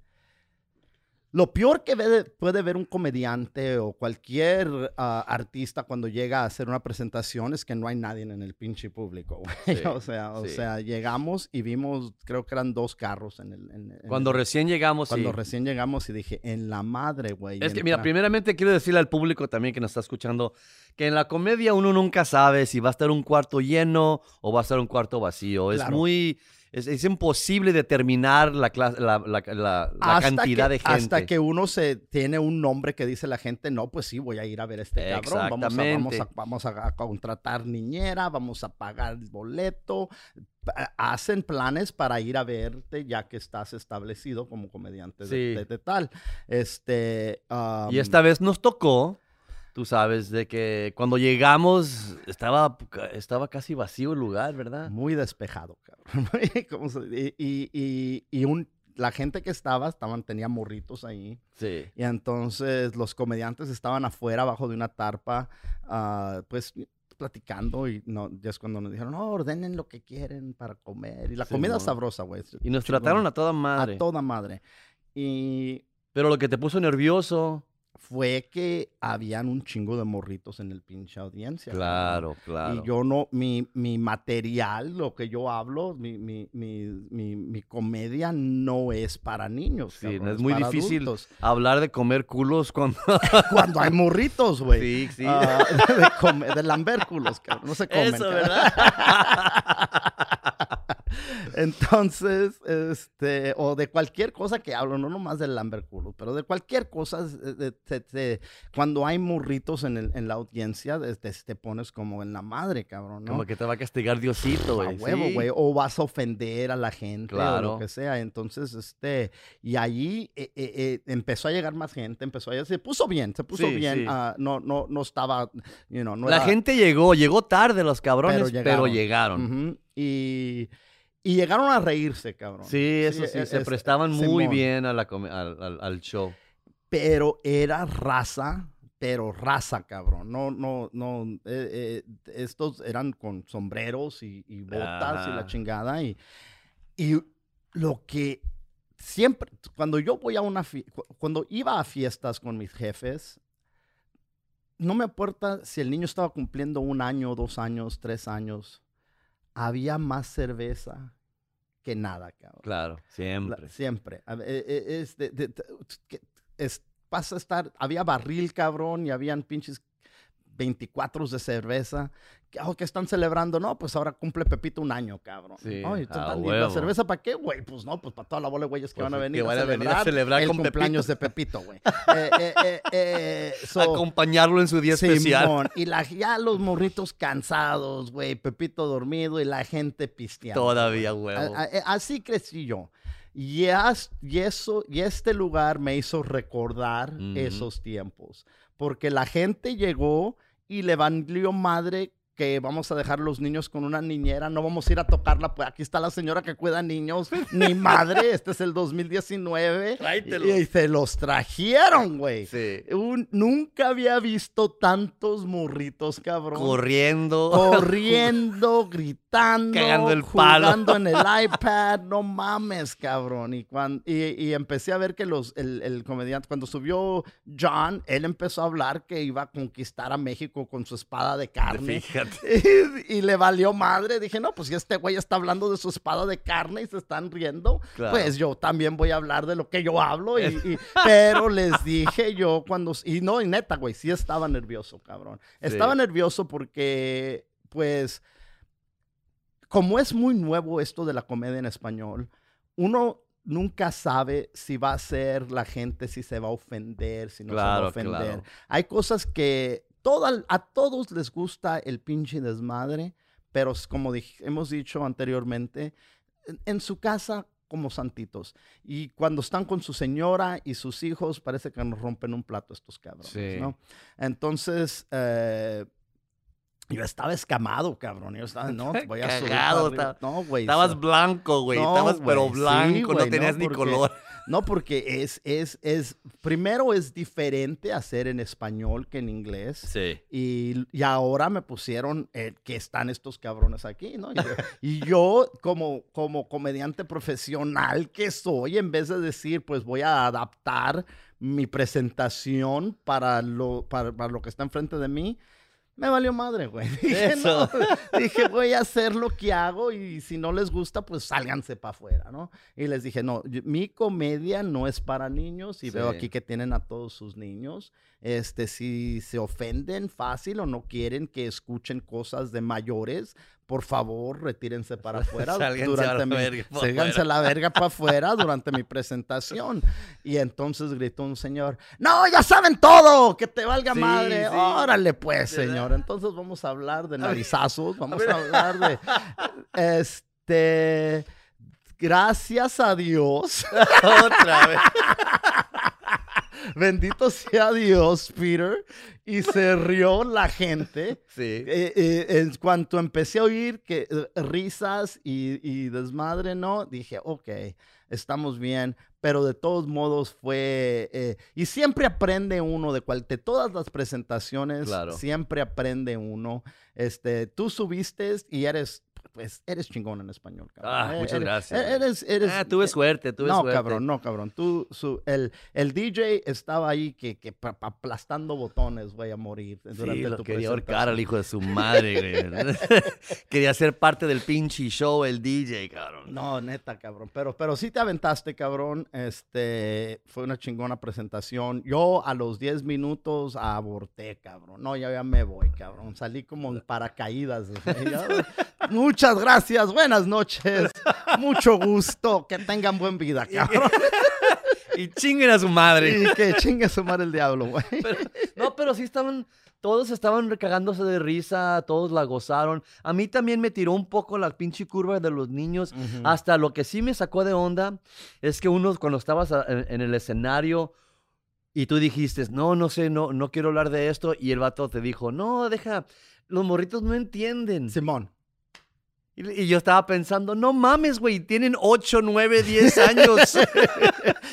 Lo peor que ve- puede ver un comediante o cualquier ah, artista cuando llega a hacer una presentación es que no hay nadie en el pinche público, güey.
Sí, [laughs]
o sea, o sea, llegamos y vimos, creo que eran dos carros en el... en- en
Cuando
el-
recién llegamos,
cuando
sí.
recién llegamos y dije, en la madre, güey.
Es que,
entra-
mira, primeramente quiero decirle al público también que nos está escuchando que en la comedia uno nunca sabe si va a estar un cuarto lleno o va a estar un cuarto vacío. Es muy... Es, es imposible determinar la, clas- la, la- la- cantidad
que-
de gente.
Hasta que uno se tiene un nombre que dice la gente, no, pues sí, voy a ir a ver a este cabrón. Vamos a, vamos, a, vamos a, contratar niñera, vamos a pagar el boleto, hacen planes para ir a verte ya que estás establecido como comediante de-
Sí.
de, de tal. Este,
Y esta vez nos tocó, tú sabes, de que cuando llegamos estaba, estaba casi vacío el lugar, ¿verdad?
muy despejado, cabrón. [laughs] ¿Cómo se- y, y- y- y un, la gente que estaba, estaban, tenía morritos ahí.
Sí.
Y entonces los comediantes estaban afuera, abajo de una tarpa, ah, pues platicando. Y no, ya es cuando nos dijeron, no, ordenen lo que quieren para comer. Y la
Sí,
comida es sabrosa, güey.
Y nos trataron a toda madre.
A toda madre. Y
Pero lo que te puso nervioso.
Fue que habían un chingo de morritos en el pinche audiencia.
Claro, claro.
Y yo no, mi, mi material, lo que yo hablo, mi, mi, mi, mi, mi comedia no es para niños.
Sí,
cabrón,
es muy difícil
adultos.
Hablar de comer culos cuando... [laughs]
Cuando hay morritos, güey.
Sí, sí.
Ah, de, come- de cabrón. No se comen.
Eso. ¿verdad? [laughs]
Entonces, este, o de cualquier cosa que hablo, no nomás del lamberculo, pero de cualquier cosa, eh, de- de- de- cuando hay morritos en, el- en la audiencia, te, te pones como en la madre, cabrón, ¿no?
Como que te va a castigar Diosito,
a
güey.
huevo,
sí.
güey, o vas a ofender a la gente o
Claro.
lo que sea. Entonces, este, y allí eh, eh, empezó a llegar más gente, empezó a se puso bien, se puso
Sí,
bien,
sí.
ah, no, no, no estaba, you know, no
La
era-
gente llegó, llegó tarde los cabrones,
Pero
pero
llegaron. y, y llegaron a reírse, cabrón.
Sí, eso sí,
e-
se
es-
prestaban muy
Simón.
bien a la al, al- al show.
Pero era raza, pero raza, cabrón. No, no, no. eh, eh, estos eran con sombreros y, y botas y la chingada. Y, y lo que siempre, cuando yo voy a una, cuando iba a fiestas con mis jefes, no me importa si el niño estaba cumpliendo un año, dos años, tres años, había más cerveza que nada, cabrón.
Claro,
La-
siempre.
siempre. Eh, eh, es, de- de- de- que- es- pasa a estar, había barril, cabrón, y habían pinches 24 de cerveza. Que, oh, que están celebrando? No, pues ahora cumple Pepito un año, cabrón.
Sí,
Ay,
a
total, ¿y ¿La cerveza para qué, güey? Pues no, pues para toda la bola de güeyes que
Pues
van a
es que
venir,
van
a,
a venir
celebrar
a celebrar
el
con
cumpleaños de Pepito, güey. [laughs] Eh, eh, eh, eh, so-
Acompañarlo en su día especial.
Y la, ya los morritos cansados, güey, Pepito dormido y la gente pisteando.
Todavía,
güey. a- Así crecí yo. Y, as- y eso, y este lugar me hizo recordar esos tiempos. Porque la gente llegó y le valió madre que vamos a dejar los niños con una niñera, no vamos a ir a tocarla, pues aquí está la señora que cuida niños, [laughs] ni madre, este es el 2019.
Tráetelos.
Y, y se los trajeron, güey.
Sí.
Un- nunca había visto tantos morritos, cabrón.
Corriendo.
Corriendo, [laughs] gritando,
Cagando el palo.
jugando en el [laughs] iPad, no mames, cabrón. Y, cuan- y, y empecé a ver que los, el, el comediante, cuando subió John, él empezó a hablar que iba a conquistar a México con su espada de carne.
Fíjate.
Y, [laughs] y le valió madre. Dije, no, pues si este güey está hablando de su espada de carne y se están riendo,
Claro.
pues yo también voy a hablar de lo que yo hablo. Y, y- [laughs] pero les dije yo cuando... Y no, y neta, güey, sí estaba nervioso, cabrón. Estaba
Sí.
nervioso porque, pues, como es muy nuevo esto de la comedia en español, uno nunca sabe si va a ser la gente, si se va a ofender, si no se va a ofender.
claro.
Hay cosas que toda- a todos les gusta el pinche desmadre, pero como hemos dicho anteriormente, en, en su casa como santitos. Y cuando están con su señora y sus hijos, parece que nos rompen un plato estos cabrones,
Sí.
¿no? Entonces, eh, yo estaba escamado, cabrón. Yo estaba, no, [laughs] voy a subir
Cagado,
para
ta-
No, güey.
Estabas
so-
blanco, güey.
No,
Estabas pero
sí,
blanco, no tenías ni
porque-
color.
No, porque es, es, es, primero es diferente hacer en español que en inglés.
Sí.
Y, y ahora me pusieron eh, que están estos cabrones aquí, ¿no? Y yo, [laughs] y yo, como, como comediante profesional que soy, en vez de decir, pues voy a adaptar mi presentación para lo, para, para lo que está enfrente de mí, me valió madre, güey. [laughs] Dije,
Eso.
no, [laughs] dije, voy a hacer lo que hago y si no les gusta, pues sálganse para afuera, ¿no? Y les dije, no, yo- mi comedia no es para niños y veo aquí que tienen a todos sus niños. Este, si se ofenden fácil o no quieren que escuchen cosas de mayores, por favor, retírense para [laughs] afuera
a
durante mi,
verga
a la verga para [laughs] afuera durante mi presentación. Y entonces gritó un señor, no, ya saben todo, que te valga
Sí,
madre.
sí.
Órale pues, señor. Entonces vamos a hablar de [laughs]
A
narizazos, vamos
ver.
a hablar de... Este, gracias a Dios.
Otra vez.
Bendito sea Dios, Peter. Y se rió la gente.
Sí.
Eh, eh, en cuanto empecé a oír que eh, risas y, y desmadre, ¿no? Dije, ok, estamos bien. Pero de todos modos fue... eh, y siempre aprende uno de, cual, de todas las presentaciones.
Claro.
Siempre aprende uno. Este, tú subiste y eres... Pues eres chingón en español, cabrón.
Ah,
Eh,
muchas
eres-
gracias.
Eres, eres,
Ah, tuve
eh,
suerte, tuve
no,
suerte.
cabrón, no, cabrón. Tú, su, el, el DJ estaba ahí que, que pa- pa- aplastando botones, güey, a morir durante
Sí, lo
tu
quería ahorcar al hijo de su madre, güey. [laughs] quería ser parte del pinche show, el DJ, cabrón.
No, neta, cabrón. Pero, pero sí te aventaste, cabrón. Este, fue una chingona presentación. Yo a los 10 minutos aborté, cabrón. No, ya, ya me voy, cabrón. Salí como en [laughs] paracaídas. Ya, Muchas gracias, buenas noches. Mucho gusto. Que tengan buen vida, cabrón. [laughs]
Y chinguen a su madre.
Y que chingue su madre el diablo, güey.
No, pero sí estaban, todos estaban recagándose de risa, todos la gozaron. A mí también me tiró un poco la pinche curva de los niños. Hasta lo que sí me sacó de onda es que uno, cuando estabas a- en, en el escenario y tú dijiste, no, no sé, no, no quiero hablar de esto, y el vato te dijo, no, deja, los morritos no entienden.
Simón.
Y, y yo estaba pensando, no mames, güey, tienen 8, 9, 10 años. [laughs]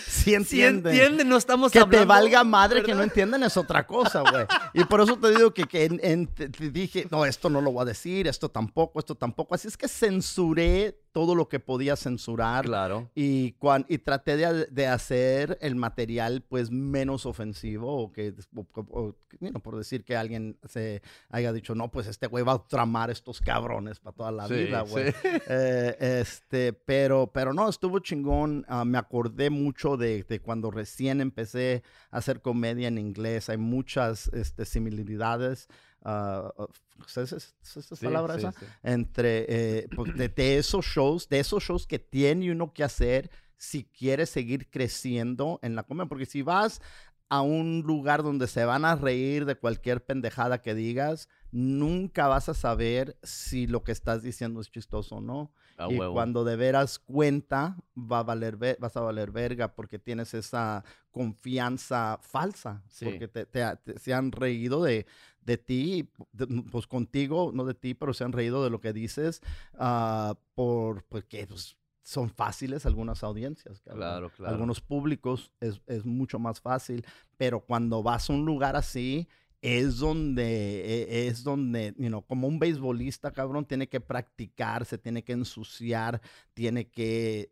Sí
Si
entienden.
entienden, no estamos
Que
hablando.
te valga madre que no entienden es otra cosa, güey. Y por eso te digo que, que en- en- te, te dije, no, esto no lo voy a decir, esto tampoco, esto tampoco. Así es que censuré todo lo que podía censurar.
Claro.
Y, cuan- y traté de, de hacer el material pues menos ofensivo o que, o- o- you know, por decir que alguien se haya dicho, no, pues este güey va a tramar estos cabrones para toda la
Sí,
vida, güey.
sí.
Eh, este, pero, pero no, estuvo chingón. Ah, me acordé mucho de, de cuando recién empecé a hacer comedia en inglés. Hay muchas este, similitudes. Ah, ah, ¿Es es- es esa
Sí,
palabra
sí,
esa?
sí.
Entre eh, pues, de, de esos shows, de esos shows que tiene uno que hacer si quiere seguir creciendo en la comedia. Porque si vas a un lugar donde se van a reír de cualquier pendejada que digas, nunca vas a saber si lo que estás diciendo es chistoso o no. Y
huevo.
cuando de veras cuenta, va a valer vas a valer verga porque tienes esa confianza falsa.
Sí.
Porque te, te- te- se han reído de, de ti, de- pues contigo, no de ti, pero se han reído de lo que dices ah, por, porque pues, son fáciles algunas audiencias.
Claro, claro.
Algunos públicos es, es mucho más fácil, pero cuando vas a un lugar así, es donde, e- es donde, you know, como un beisbolista, cabrón, tiene que practicar, se tiene que ensuciar, tiene que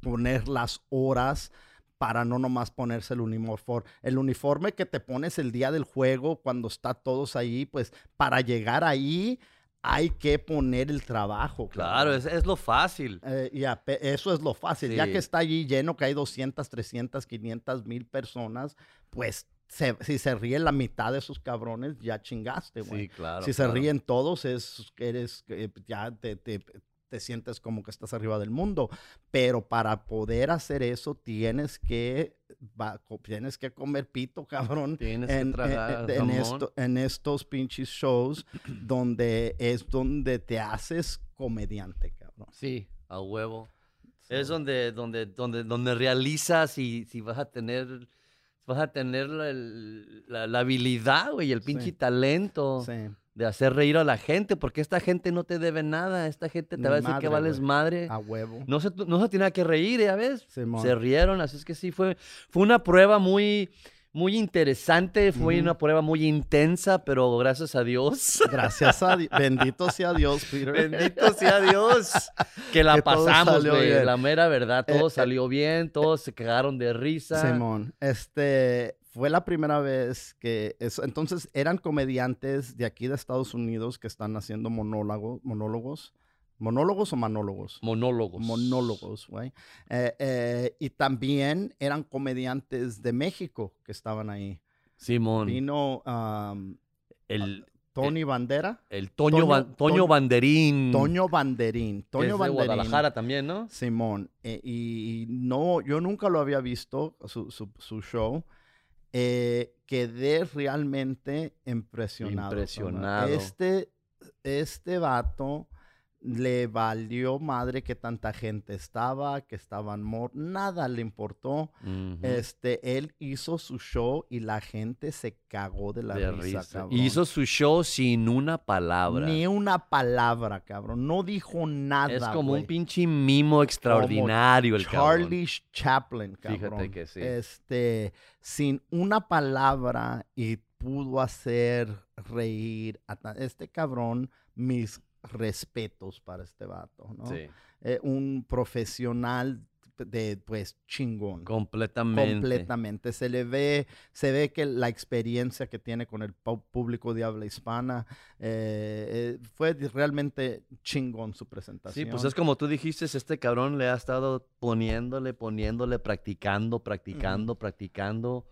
poner las horas para no nomás ponerse el uniforme. El uniforme que te pones el día del juego, cuando está todos ahí, pues para llegar ahí hay que poner el trabajo.
Claro, es, es lo fácil.
Eh, ya, eso es lo fácil. Ya que está allí lleno, que hay 200, 300, 500 mil personas, pues se- si se ríen la mitad de esos cabrones, ya chingaste, güey.
Sí, claro.
si
claro.
se ríen todos, es que eres, que ya te, te- te sientes como que estás arriba del mundo. Pero para poder hacer eso, tienes que, va- tienes que comer pito, cabrón
Tienes
en,
que tragar
en- en
jamón.
esto- en estos pinches shows [clears throat] donde es donde te haces comediante, cabrón.
Sí, a huevo. Es donde, donde, donde, donde realizas si, si vas a tener, vas a tener la, el- la- la habilidad, güey, el pinche
Sí.
talento
sí.
de hacer reír a la gente, porque esta gente no te debe nada, esta gente te
Ni
va a decir que vales madre.
A huevo.
No se, no se tiene que reír, ya ves.
Simón.
Se rieron, así es que sí, fue, fue una prueba muy, muy interesante, fue una prueba muy intensa, pero gracias a Dios. [laughs]
Gracias a Dios. Bendito sea Dios, Peter.
Bendito sea Dios que la
Que
pasamos, güey. La mera verdad,
Eh,
todo
eh.
salió bien, todos se cagaron de risa.
Simón, este fue la primera vez que es- entonces eran comediantes de aquí de Estados Unidos que están haciendo monólogo, monólogos, monólogos o manólogos.
Monólogos.
Monólogos, güey. Eh, eh, y también eran comediantes de México que estaban ahí.
Simón.
Vino um,
El,
Tony Bandera,
el Toño,
Toño-
Ban- Toño
Toño-
Banderín.
Toño Banderín, Toño
es de. Guadalajara también, ¿no?
Simón, eh, y no, yo nunca lo había visto, su, su- su show. Eh, quedé realmente impresionado.
Impresionado.
Este, este vato le valió madre que tanta gente estaba, que estaban mor, nada le importó. Este, él hizo su show y la gente se cagó de la
De
risa,
risa.
cabrón.
Hizo su show sin una palabra.
Ni una palabra, cabrón. No dijo nada.
es como un pinche mimo extraordinario el cabrón.
Charlie Chaplin, cabrón.
Fíjate que sí.
Este, sin una palabra y pudo hacer reír a este cabrón. Mis respetos para este vato, ¿no?
Sí,
Eh, un profesional de, pues, chingón.
completamente.
Completamente. Se le ve, se ve que la experiencia que tiene con el público de habla hispana eh, eh, fue realmente chingón su
Sí,
presentación.
pues es como tú dijiste, este cabrón le ha estado poniéndole, poniéndole, practicando, practicando, practicando,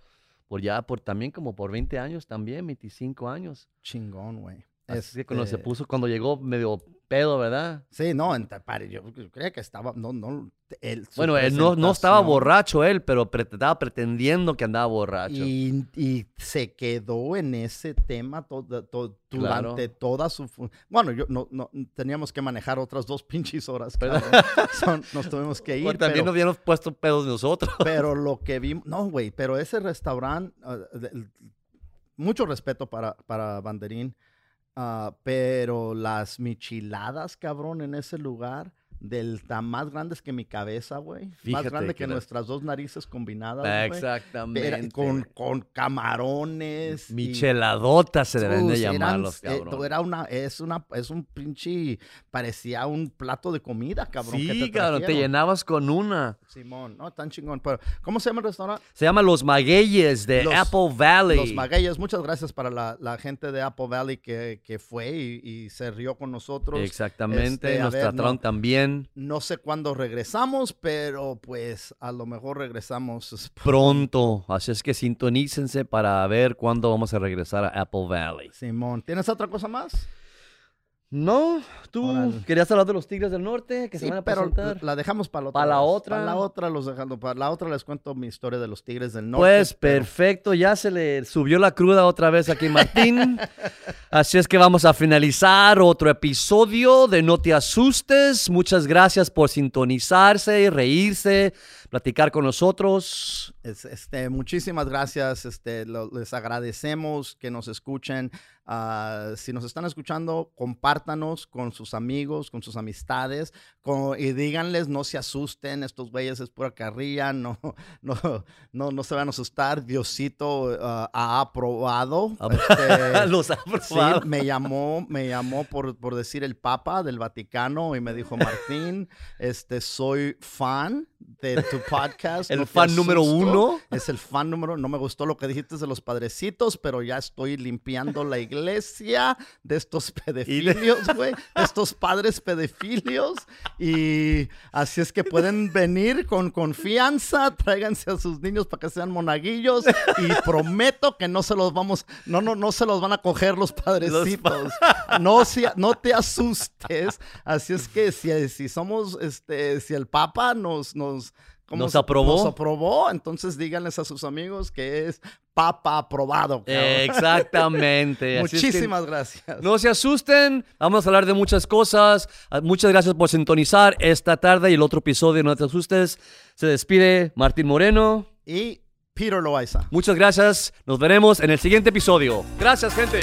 por ya, por también como por 20 años también, 25 años.
chingón, güey.
Así que cuando se
Este,
puso, cuando llegó medio pedo, ¿verdad?
Sí, no, pare, yo creía que estaba, no, no, él,
Bueno, él no, no estaba borracho él, pero pre- estaba pretendiendo que andaba borracho.
Y, y se quedó en ese tema todo, todo-
Claro.
durante toda su... Bueno, yo no, no, teníamos que manejar otras dos [laughs] pinches horas. Cabrón. [laughs] Son- nos tuvimos que ir.
Bueno, también
pero-
nos habíamos puesto pedos nosotros.
Pero [laughs] lo que vimos, no, güey, pero ese restaurante, de- mucho respeto para, para Banderín, ah, pero las michiladas, cabrón, en ese lugar, del tan más grandes que mi cabeza, güey. Más grande
que
que nuestras dos narices combinadas, güey.
Exactamente.
Con, con camarones. y-
Micheladotas se deben de
Sus, eran,
llamarlos,
eh,
cabrón.
era una, es una, es un pinche, parecía un plato de comida, cabrón. que
sí,
te
cabrón, te llenabas con una.
Simón, no, tan chingón. Pero, ¿cómo se llama el restaurante?
Se llama Los Magueyes de
Los-
Apple Valley.
Los Magueyes. Muchas gracias para la, la gente de Apple Valley que, que fue y, y se rió con nosotros.
Exactamente,
Este,
nos
ver,
trataron
no.
también
No sé cuándo regresamos, pero pues a lo mejor regresamos. [laughs]
pronto. Así es que sintonícense para ver cuándo vamos a regresar a Apple Valley.
Simón, ¿tienes otra cosa más?
No, tú querías hablar de los Tigres del Norte que se van a
pero
presentar.
la dejamos para la otra.
¿Pa la otra?
La otra los dejando. Para la otra les cuento mi historia de los Tigres del Norte.
Pues
pero-
perfecto, ya se le subió la cruda otra vez aquí Martín. [laughs] Así es que vamos a finalizar otro episodio de No te asustes. Muchas gracias por sintonizarse, reírse, platicar con nosotros.
Es- este, muchísimas gracias. Este, lo- les agradecemos que nos escuchen. Ah, si nos están escuchando, compártanos con sus amigos, con sus amistades, con- y díganles, no se asusten, estos güeyes es pura carrilla, [laughs] no, no, no, no se van a asustar. Diosito ah, ha aprobado. este, [laughs]
Los ha
Sí,
probado.
me llamó, me llamó por, por decir el Papa del Vaticano y me dijo, Martín, este, soy fan de tu podcast. [laughs]
El
no
fan número
asusto".
uno.
Es el fan número, no me gustó lo que dijiste de los padrecitos, pero ya estoy limpiando la iglesia de estos [laughs] pedofilios, güey, de estos padres pedofilios. Y así es que pueden venir con confianza, tráiganse a sus niños para que sean monaguillos y prometo que no se los vamos, no, no, no se los van a coger los padrecitos. [laughs] No, si- no te asustes. Así es que si, si somos, este, si el Papa nos, nos, ¿cómo
¿Nos
se-
aprobó?
Nos aprobó, entonces díganles a sus amigos que es Papa aprobado. cabrón.
Exactamente. Así es que
Muchísimas gracias.
No se asusten, vamos a hablar de muchas cosas. Ah, Muchas gracias por sintonizar esta tarde y el otro episodio. No te asustes. Se despide Martín Moreno.
Y Peter Loaiza.
Muchas gracias. Nos veremos en el siguiente episodio. Gracias, gente.